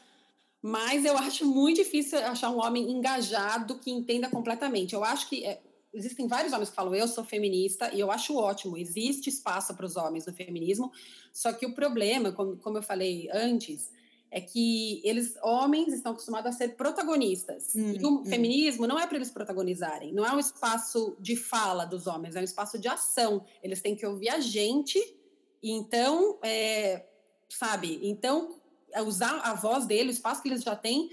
mas eu acho muito difícil achar um homem engajado que entenda completamente. Eu acho que é, existem vários homens que falam eu sou feminista e eu acho ótimo, existe espaço para os homens no feminismo, só que o problema, como, como eu falei antes, é que eles, homens, estão acostumados a ser protagonistas. Hum, e o hum. feminismo não é para eles protagonizarem, não é um espaço de fala dos homens, é um espaço de ação. Eles têm que ouvir a gente então, é, sabe, então é usar a voz dele, o espaço que eles já têm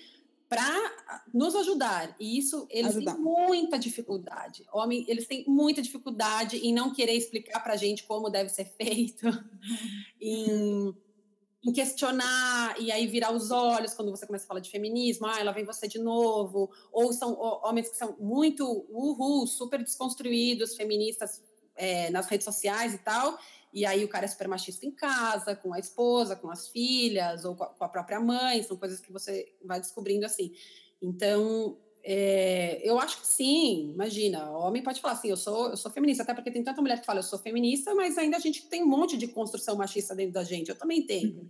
para nos ajudar. E isso eles ajudar. têm muita dificuldade. Homem, eles têm muita dificuldade em não querer explicar para a gente como deve ser (laughs) feito, em, em, questionar e aí virar os olhos quando você começa a falar de feminismo. Ah, ela vem você de novo. Ou são homens que são muito uhul, super desconstruídos, feministas é, nas redes sociais e tal. E aí o cara é super machista em casa, com a esposa, com as filhas, ou com a própria mãe, são coisas que você vai descobrindo assim. Então, é, eu acho que sim, imagina, o homem pode falar assim, eu sou, eu sou feminista, até porque tem tanta mulher que fala eu sou feminista, mas ainda a gente tem um monte de construção machista dentro da gente, eu também tenho. Uhum.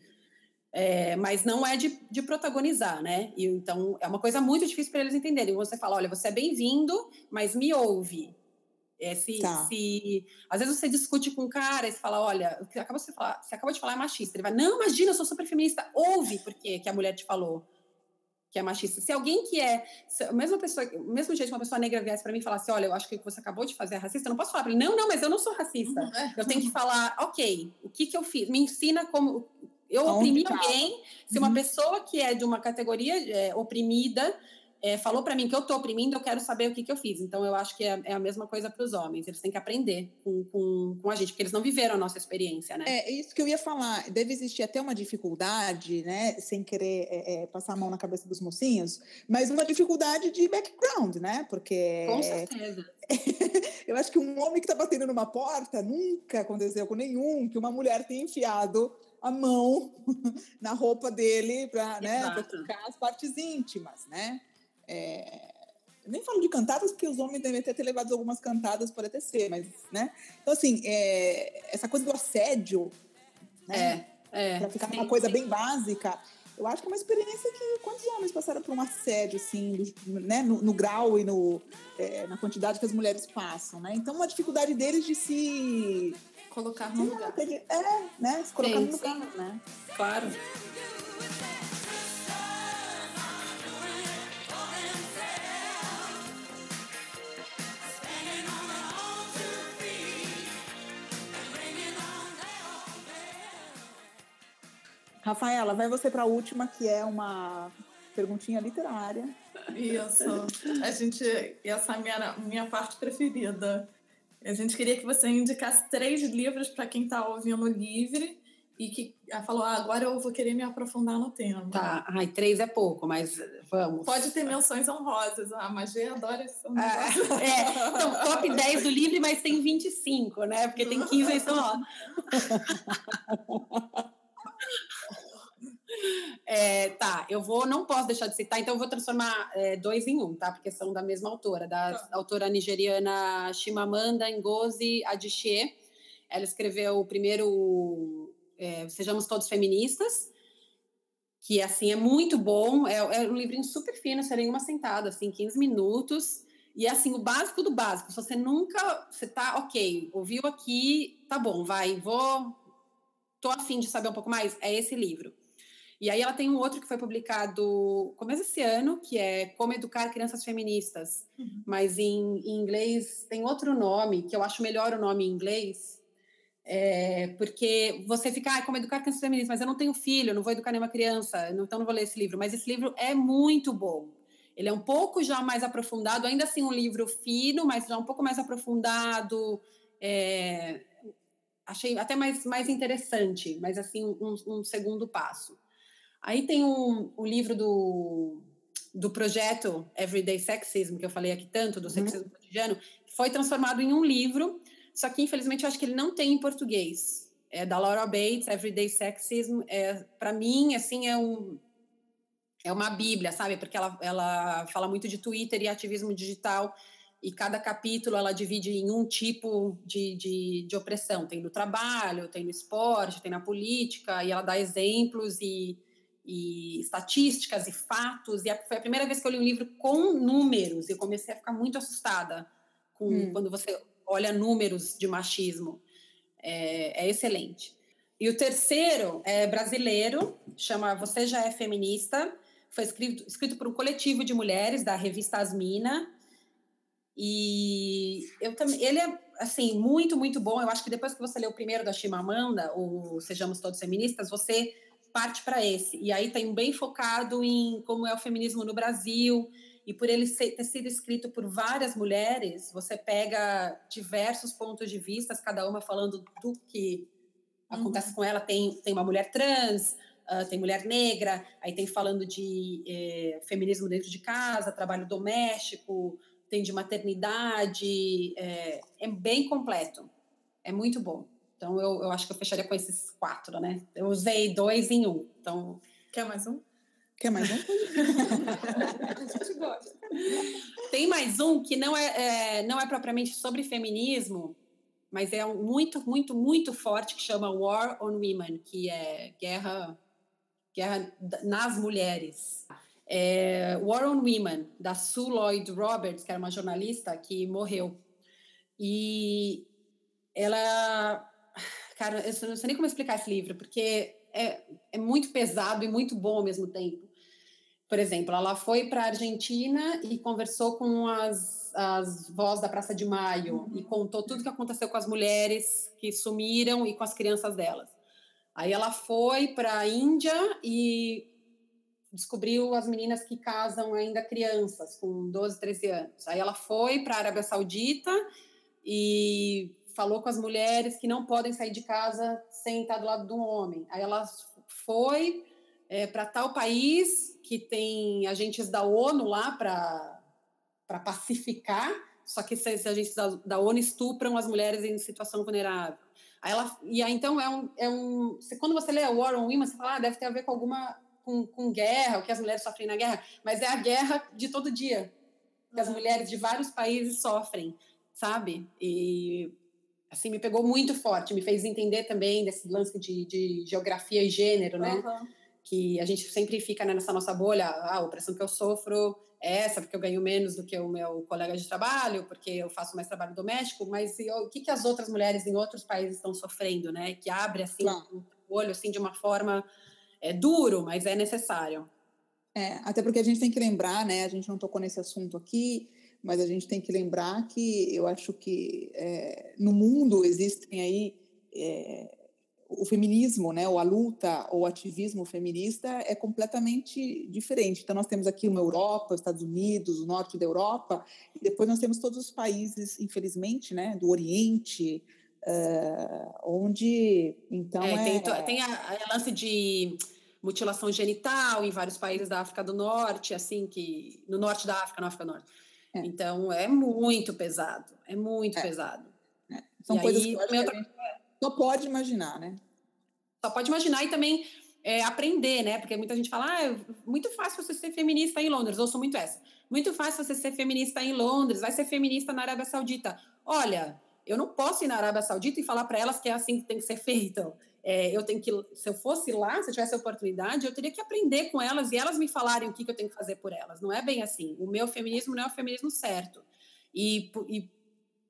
É, mas não é de, de, protagonizar, né? E, então, é uma coisa muito difícil para eles entenderem. Você fala, olha, você é bem-vindo, mas me ouve. É, se, tá. se, às vezes você discute com um cara e você fala, olha, o que acabou de falar, você acabou de falar é machista. Ele vai, não, imagina, eu sou super feminista. Ouve porque que a mulher te falou que é machista. Se alguém que é, a mesma pessoa, mesmo jeito que uma pessoa negra viesse para mim e falasse, olha, eu acho que o que você acabou de fazer é racista, eu não posso falar para ele, não, não, mas eu não sou racista. Uhum. É. Eu tenho que falar, ok, o que que eu fiz? Me ensina como eu oprimi alguém. Se uma uhum. pessoa que é de uma categoria é, oprimida é, falou para mim que eu estou oprimindo, eu quero saber o que, que eu fiz. Então, eu acho que é, é a mesma coisa para os homens. Eles têm que aprender com, com, com, a gente, porque eles não viveram a nossa experiência, né? É, é isso que eu ia falar. Deve existir até uma dificuldade, né? Sem querer é, é, passar a mão na cabeça dos mocinhos, mas uma dificuldade de background, né? Porque... Com certeza. (laughs) eu acho que um homem que está batendo numa porta, nunca aconteceu com nenhum que uma mulher tenha enfiado a mão (laughs) na roupa dele para né, tocar as partes íntimas, né? É, nem falo de cantadas, porque os homens devem até ter levado algumas cantadas por até ser, mas, né? Então, assim, é, essa coisa do assédio né? É, é. Pra ficar sim, uma coisa sim. bem básica. Eu acho que é uma experiência que quantos homens passaram por um assédio, assim, do, né, no, no, grau e no, é, na quantidade que as mulheres passam, né? Então, uma dificuldade deles de se colocar no lugar. É, né? Se colocar sim, no lugar, né? Claro. Rafaela, vai você para a última, que é uma perguntinha literária. Isso. A gente, essa é a minha, minha parte preferida. A gente queria que você indicasse três livros para quem está ouvindo livre e que falou, ah, agora eu vou querer me aprofundar no tema. Tá, ai, três é pouco, mas vamos. Pode ter menções honrosas, a Magia adora esse ah, É, então, top 10 do livro, mas tem 25, né? Porque tem 15 só. (laughs) (laughs) É, tá, eu vou, não posso deixar de citar, então eu vou transformar é, dois em um, tá? Porque são da mesma autora, da tá. autora nigeriana Chimamanda Ngozi Adichie. Ela escreveu o primeiro é, Sejamos Todos Feministas, que assim é muito bom, é, é um livrinho super fino, seria uma sentada, assim, 15 minutos. E assim, o básico do básico. Se você nunca. Você tá, ok, ouviu aqui, tá bom, vai, vou. Tô afim de saber um pouco mais. É esse livro. E aí ela tem um outro que foi publicado começo esse ano, que é Como Educar Crianças Feministas. Uhum. Mas em, em, inglês tem outro nome, que eu acho melhor o nome em inglês, é, porque você fica, ah, como educar crianças feministas, mas eu não tenho filho, não vou educar nenhuma criança, então não vou ler esse livro. Mas esse livro é muito bom. Ele é um pouco já mais aprofundado, ainda assim um livro fino, mas já um pouco mais aprofundado. É, achei até mais, mais interessante, mas assim um, um segundo passo. Aí tem um, um livro do, do projeto Everyday Sexism, que eu falei aqui tanto, do uhum. sexismo uhum. cotidiano, que foi transformado em um livro, só que infelizmente eu acho que ele não tem em português. É da Laura Bates, Everyday Sexism. É, Para mim, assim, é um, é uma bíblia, sabe? Porque ela, ela fala muito de Twitter e ativismo digital, e cada capítulo ela divide em um tipo de, de, de, opressão. Tem no trabalho, tem no esporte, tem na política, e ela dá exemplos e e estatísticas e fatos. E foi a primeira vez que eu li um livro com números. E eu comecei a ficar muito assustada com hum. quando você olha números de machismo. É, é, excelente. E o terceiro é brasileiro, chama Você Já É Feminista. Foi escrito, escrito por um coletivo de mulheres da revista Asmina. E eu também, ele é assim muito muito bom. Eu acho que depois que você lê o primeiro da Chimamanda, o Sejamos Todos Feministas, você parte para esse. E aí tem bem focado em como é o feminismo no Brasil, e por ele ser, ter sido escrito por várias mulheres, você pega diversos pontos de vista, cada uma falando do que uhum. acontece com ela. Tem, tem uma mulher trans, uh, tem mulher negra, aí tem falando de eh, feminismo dentro de casa, trabalho doméstico, tem de maternidade, é, é bem completo, é muito bom. Então, eu, eu acho que eu fecharia com esses quatro, né? Eu usei dois em um. Então. Quer mais um? Quer mais um? (laughs) a gente gosta. Tem mais um que não é, é, não é propriamente sobre feminismo, mas é um muito, muito, muito forte que chama War on Women, que é guerra, guerra nas mulheres. É War on Women, da Sue Lloyd Roberts, que era uma jornalista que morreu. E ela Cara, eu não sei nem como explicar esse livro, porque é, é muito pesado e muito bom ao mesmo tempo. Por exemplo, ela foi para a Argentina e conversou com as, as vozes da Praça de Maio e contou tudo o que aconteceu com as mulheres que sumiram e com as crianças delas. Aí ela foi para a Índia e descobriu as meninas que casam ainda crianças, com 12, 13 anos. Aí ela foi para a Arábia Saudita e falou com as mulheres que não podem sair de casa sem estar do lado de um homem. Aí ela foi é, para tal país que tem agentes da ONU lá para pacificar, só que esses agentes da, da, ONU estupram as mulheres em situação vulnerável. Aí ela, e aí então é um, é um quando você lê War on Women, você fala, ah, deve ter a ver com alguma com, com guerra, o que as mulheres sofrem na guerra, mas é a guerra de todo dia que as mulheres de vários países sofrem, sabe? E assim, me pegou muito forte, me fez entender também desse lance de, de geografia e gênero, né? Uhum. Que a gente sempre fica né, nessa nossa bolha, ah, a opressão que eu sofro é essa, porque eu ganho menos do que o meu colega de trabalho, porque eu faço mais trabalho doméstico, mas eu, o que, que as outras mulheres em outros países estão sofrendo, né? Que abre, assim, claro. o olho, assim, de uma forma é duro, mas é necessário. É, até porque a gente tem que lembrar, né? A gente não tocou nesse assunto aqui, mas a gente tem que lembrar que eu acho que é, no mundo existem aí é, o feminismo, né, ou a luta, ou o ativismo feminista é completamente diferente. Então nós temos aqui uma Europa, os Estados Unidos, o norte da Europa, e depois nós temos todos os países, infelizmente, né, do Oriente, uh, onde então é, é... tem, tem a, a lance de mutilação genital em vários países da África do Norte, assim que no norte da África, na África do Norte. É. Então é muito pesado, é muito é. pesado. É. São e coisas aí, que, gente só pode imaginar, né? Só pode imaginar e também é, aprender, né? Porque muita gente fala, ah, é muito fácil você ser feminista em Londres. Sou muito essa. Muito fácil você ser feminista em Londres, vai ser feminista na Arábia Saudita. Olha, eu não posso ir na Arábia Saudita e falar para elas que é assim que tem que ser feito é, eu tenho que, se eu fosse lá, se eu tivesse a oportunidade, eu teria que aprender com elas e elas me falarem o que, que eu tenho que fazer por elas. Não é bem assim. O meu feminismo não é o feminismo certo. E, e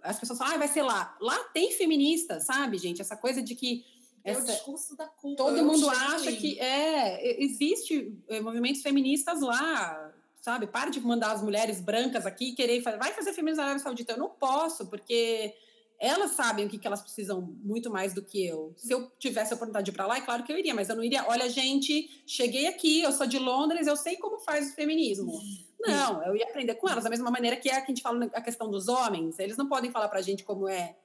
as pessoas falam, ah, vai ser lá. Lá tem feministas, sabe, gente? Essa coisa de que é o discurso da culpa. Todo mundo acha que é existe é, movimentos feministas lá, sabe? Para de mandar as mulheres brancas aqui querer fazer, vai fazer feminismo na Arábia Saudita. Eu não posso, porque elas sabem o que, que elas precisam muito mais do que eu. Se eu tivesse a oportunidade de ir para lá, é claro que eu iria, mas eu não iria. Olha, gente, cheguei aqui, eu sou de Londres, eu sei como faz o feminismo. Não, eu ia aprender com elas, da mesma maneira que é que a gente fala a questão dos homens. Eles não podem falar para a gente como é,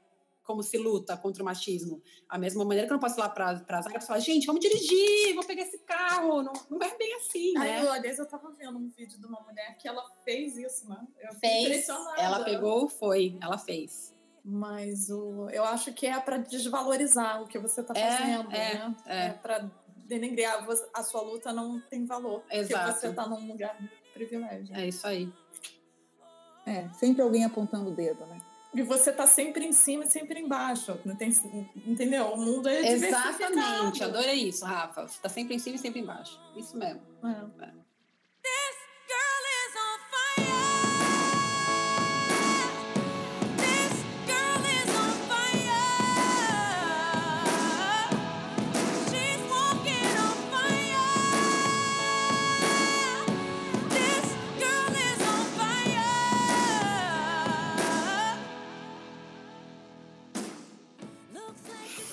como se luta contra o machismo. A mesma maneira que eu não posso ir lá para as áreas e falar, gente, vamos dirigir, vou pegar esse carro. Não, não é bem assim, né? Aí, aliás, eu estava vendo um vídeo de uma mulher que ela fez isso, né? Eu fez, ela pegou, foi, ela fez. Mas o, eu acho que é para desvalorizar o que você está é, fazendo, é, né? É, é para denegrar. A sua luta não tem valor. Exato. Porque você está num lugar de privilégio. É isso aí. É, sempre alguém apontando o dedo, né? E você tá sempre em cima e sempre embaixo. Não tem, entendeu? O mundo é Exatamente, adorei isso, Rafa. Você tá sempre em cima e sempre embaixo. Isso mesmo. É. é.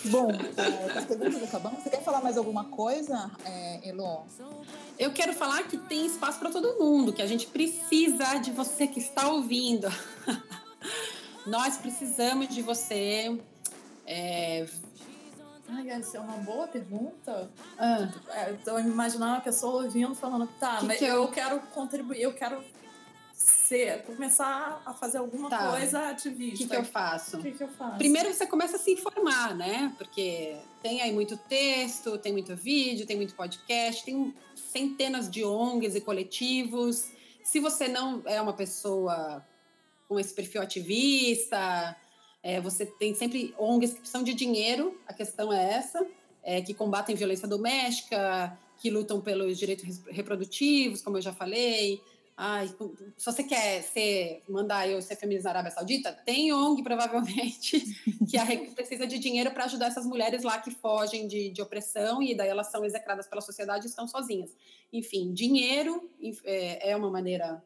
Bom, é, as perguntas acabamos. Você quer falar mais alguma coisa, é, Elo? Eu quero falar que tem espaço para todo mundo, que a gente precisa de você que está ouvindo. (laughs) Nós precisamos de você. É... Ai, essa é uma boa pergunta. Ah. É, então, imaginar uma pessoa ouvindo, falando, tá, que mas que eu... eu quero contribuir, eu quero ser, começar a fazer alguma tá. coisa ativista. O que, que, eu faço? Que, que, eu faço? Primeiro você começa a se informar, né? Porque tem aí muito texto, tem muito vídeo, tem muito podcast, tem centenas de ONGs e coletivos. Se você não é uma pessoa com esse perfil ativista, é, você tem sempre ONGs que precisam de dinheiro, a questão é essa, é, que combatem violência doméstica, que lutam pelos direitos reprodutivos, como eu já falei, Ai, se você quer ser, mandar eu ser feminista na Arábia Saudita, tem ONG, provavelmente, (laughs) que a, precisa de dinheiro para ajudar essas mulheres lá que fogem de, de opressão e daí elas são execradas pela sociedade e estão sozinhas. Enfim, dinheiro é, é uma maneira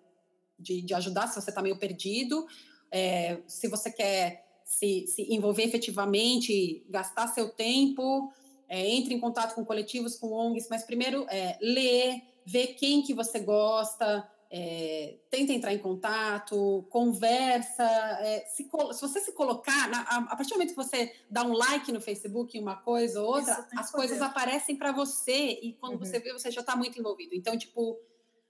de, de, ajudar se você está meio perdido. É, se você quer se, se, envolver efetivamente, gastar seu tempo, é, entre em contato com coletivos, com ONGs, mas primeiro é, ler, ver quem que você gosta, é, tenta entrar em contato, conversa. É, se, se, você se colocar, na, a, a, partir do momento que você dá um like no Facebook em uma coisa ou outra, as coisas aparecem para você e quando uhum. você vê, você já está muito envolvido. Então, tipo,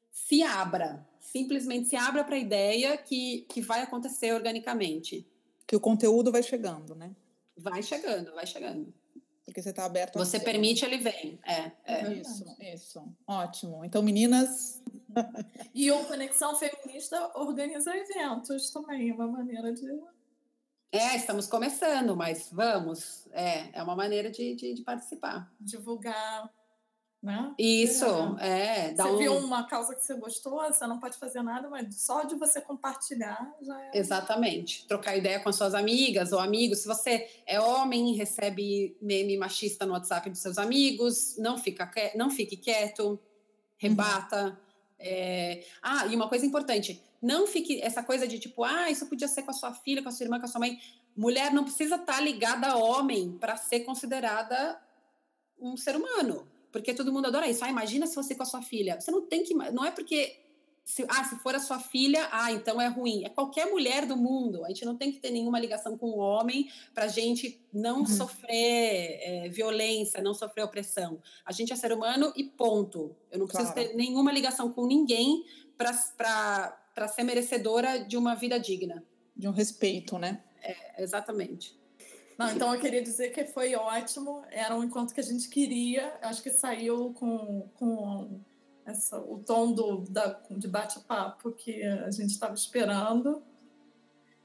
se abra, simplesmente se abra para a ideia que, que vai acontecer organicamente. Que o conteúdo vai chegando, né? Vai chegando, vai chegando. Porque você está aberto a Você permite, ele vem. É, é. Isso, isso. Ótimo. Então, meninas. (laughs) e o Conexão Feminista organiza eventos também, uma maneira de. É, estamos começando, mas vamos. É, é uma maneira de, de, de participar. Divulgar né? Isso, é. é você um... viu uma causa que você gostou, você não pode fazer nada, mas só de você compartilhar já é. Exatamente. Trocar ideia com as suas amigas ou amigos. Se você é homem, recebe meme machista no WhatsApp dos seus amigos, não, fica, não fique quieto, rebata. Uhum. É... Ah, e uma coisa importante: não fique essa coisa de tipo, ah, isso podia ser com a sua filha, com a sua irmã, com a sua mãe. Mulher não precisa estar tá ligada a homem para ser considerada um ser humano porque todo mundo adora isso. Ah, imagina se você com a sua filha. Você não tem que. Não é porque. Se, ah, se for a sua filha, ah, então é ruim. É qualquer mulher do mundo. A gente não tem que ter nenhuma ligação com o homem para a gente não uhum. sofrer é, violência, não sofrer opressão. A gente é ser humano e ponto. Eu não preciso claro. ter nenhuma ligação com ninguém para ser merecedora de uma vida digna. De um respeito, né? É, exatamente. Não, então eu queria dizer que foi ótimo, era um encontro que a gente queria, acho que saiu com, com essa, o tom do, da, de bate-papo que a gente estava esperando.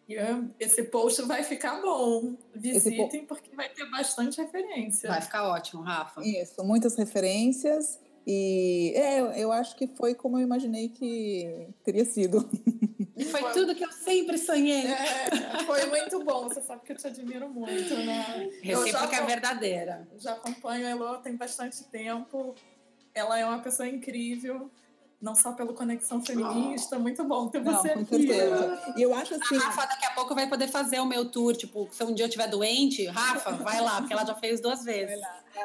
E esse post vai ficar bom. Visitem, porque vai ter bastante referência. Vai ficar ótimo, Rafa. Isso, muitas referências. E é, eu acho que foi como eu imaginei que teria sido. (laughs) Foi, foi tudo que eu sempre sonhei. É, foi muito bom. Você sabe que eu te admiro muito, né? Recíproca é verdadeira. Já acompanho a Elo tem bastante tempo. Ela é uma pessoa incrível não só pelo Conexão Feminista, oh. muito bom ter você não, com aqui. certeza. E eu acho assim... A Rafa daqui a pouco vai poder fazer o meu tour, tipo, se um dia eu estiver doente, Rafa, vai lá, porque ela já fez duas vezes.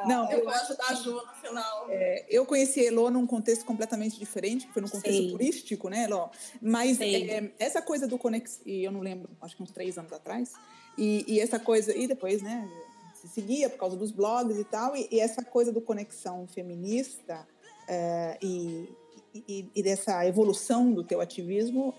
Não, eu, eu vou ajudar a Ju no final. É, eu conheci a Elo num contexto completamente diferente, que foi num contexto Sim. turístico, né, Elo? Mas é, essa coisa do Conex, e eu não lembro, acho que uns três anos atrás, e, e essa coisa, e depois, né, se seguia por causa dos blogs e tal, e, e essa coisa do conexão feminista é, e, e, e, dessa evolução do teu ativismo,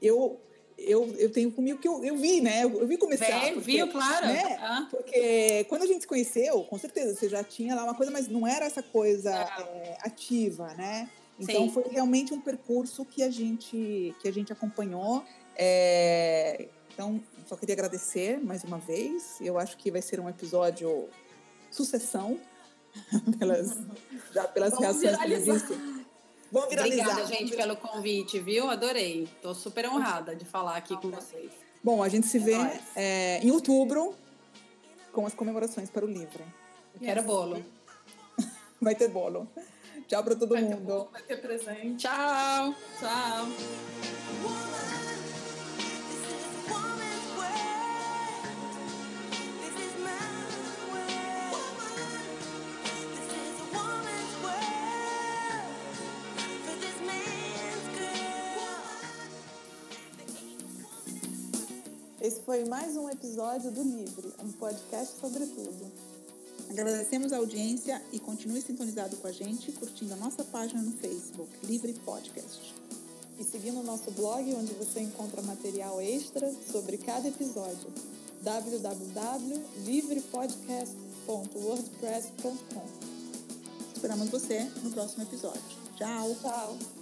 eu eu, eu tenho comigo que eu, eu vi, né? Eu, eu vi começar. É, porque, viu, claro. Né? Ah. Porque quando a gente se conheceu, com certeza, você já tinha lá uma coisa, mas não era essa coisa é, ativa, né? Então Sim. foi realmente um percurso que a gente, que a gente acompanhou. É, então, só queria agradecer mais uma vez. Eu acho que vai ser um episódio sucessão (laughs) pelas, (laughs) já pelas Vamos reações que eu disse. Vamos viralizar. Obrigada, gente, pelo convite, viu? Adorei. Estou super honrada de falar aqui com vocês. Bom, a gente se vê é, em outubro com as comemorações para o livro. Eu quero bolo. (laughs) Vai ter bolo. Tchau para todo vai mundo. Ter bolo, vai ter presente. Tchau. Tchau. Esse foi mais um episódio do Livre, um podcast sobre tudo. Agradecemos a audiência e continue sintonizado com a gente, curtindo a nossa página no Facebook, Livre Podcast. E seguindo o nosso blog, onde você encontra material extra sobre cada episódio, www.livrepodcast.wordpress.com. Esperamos você no próximo episódio. Tchau! Tchau!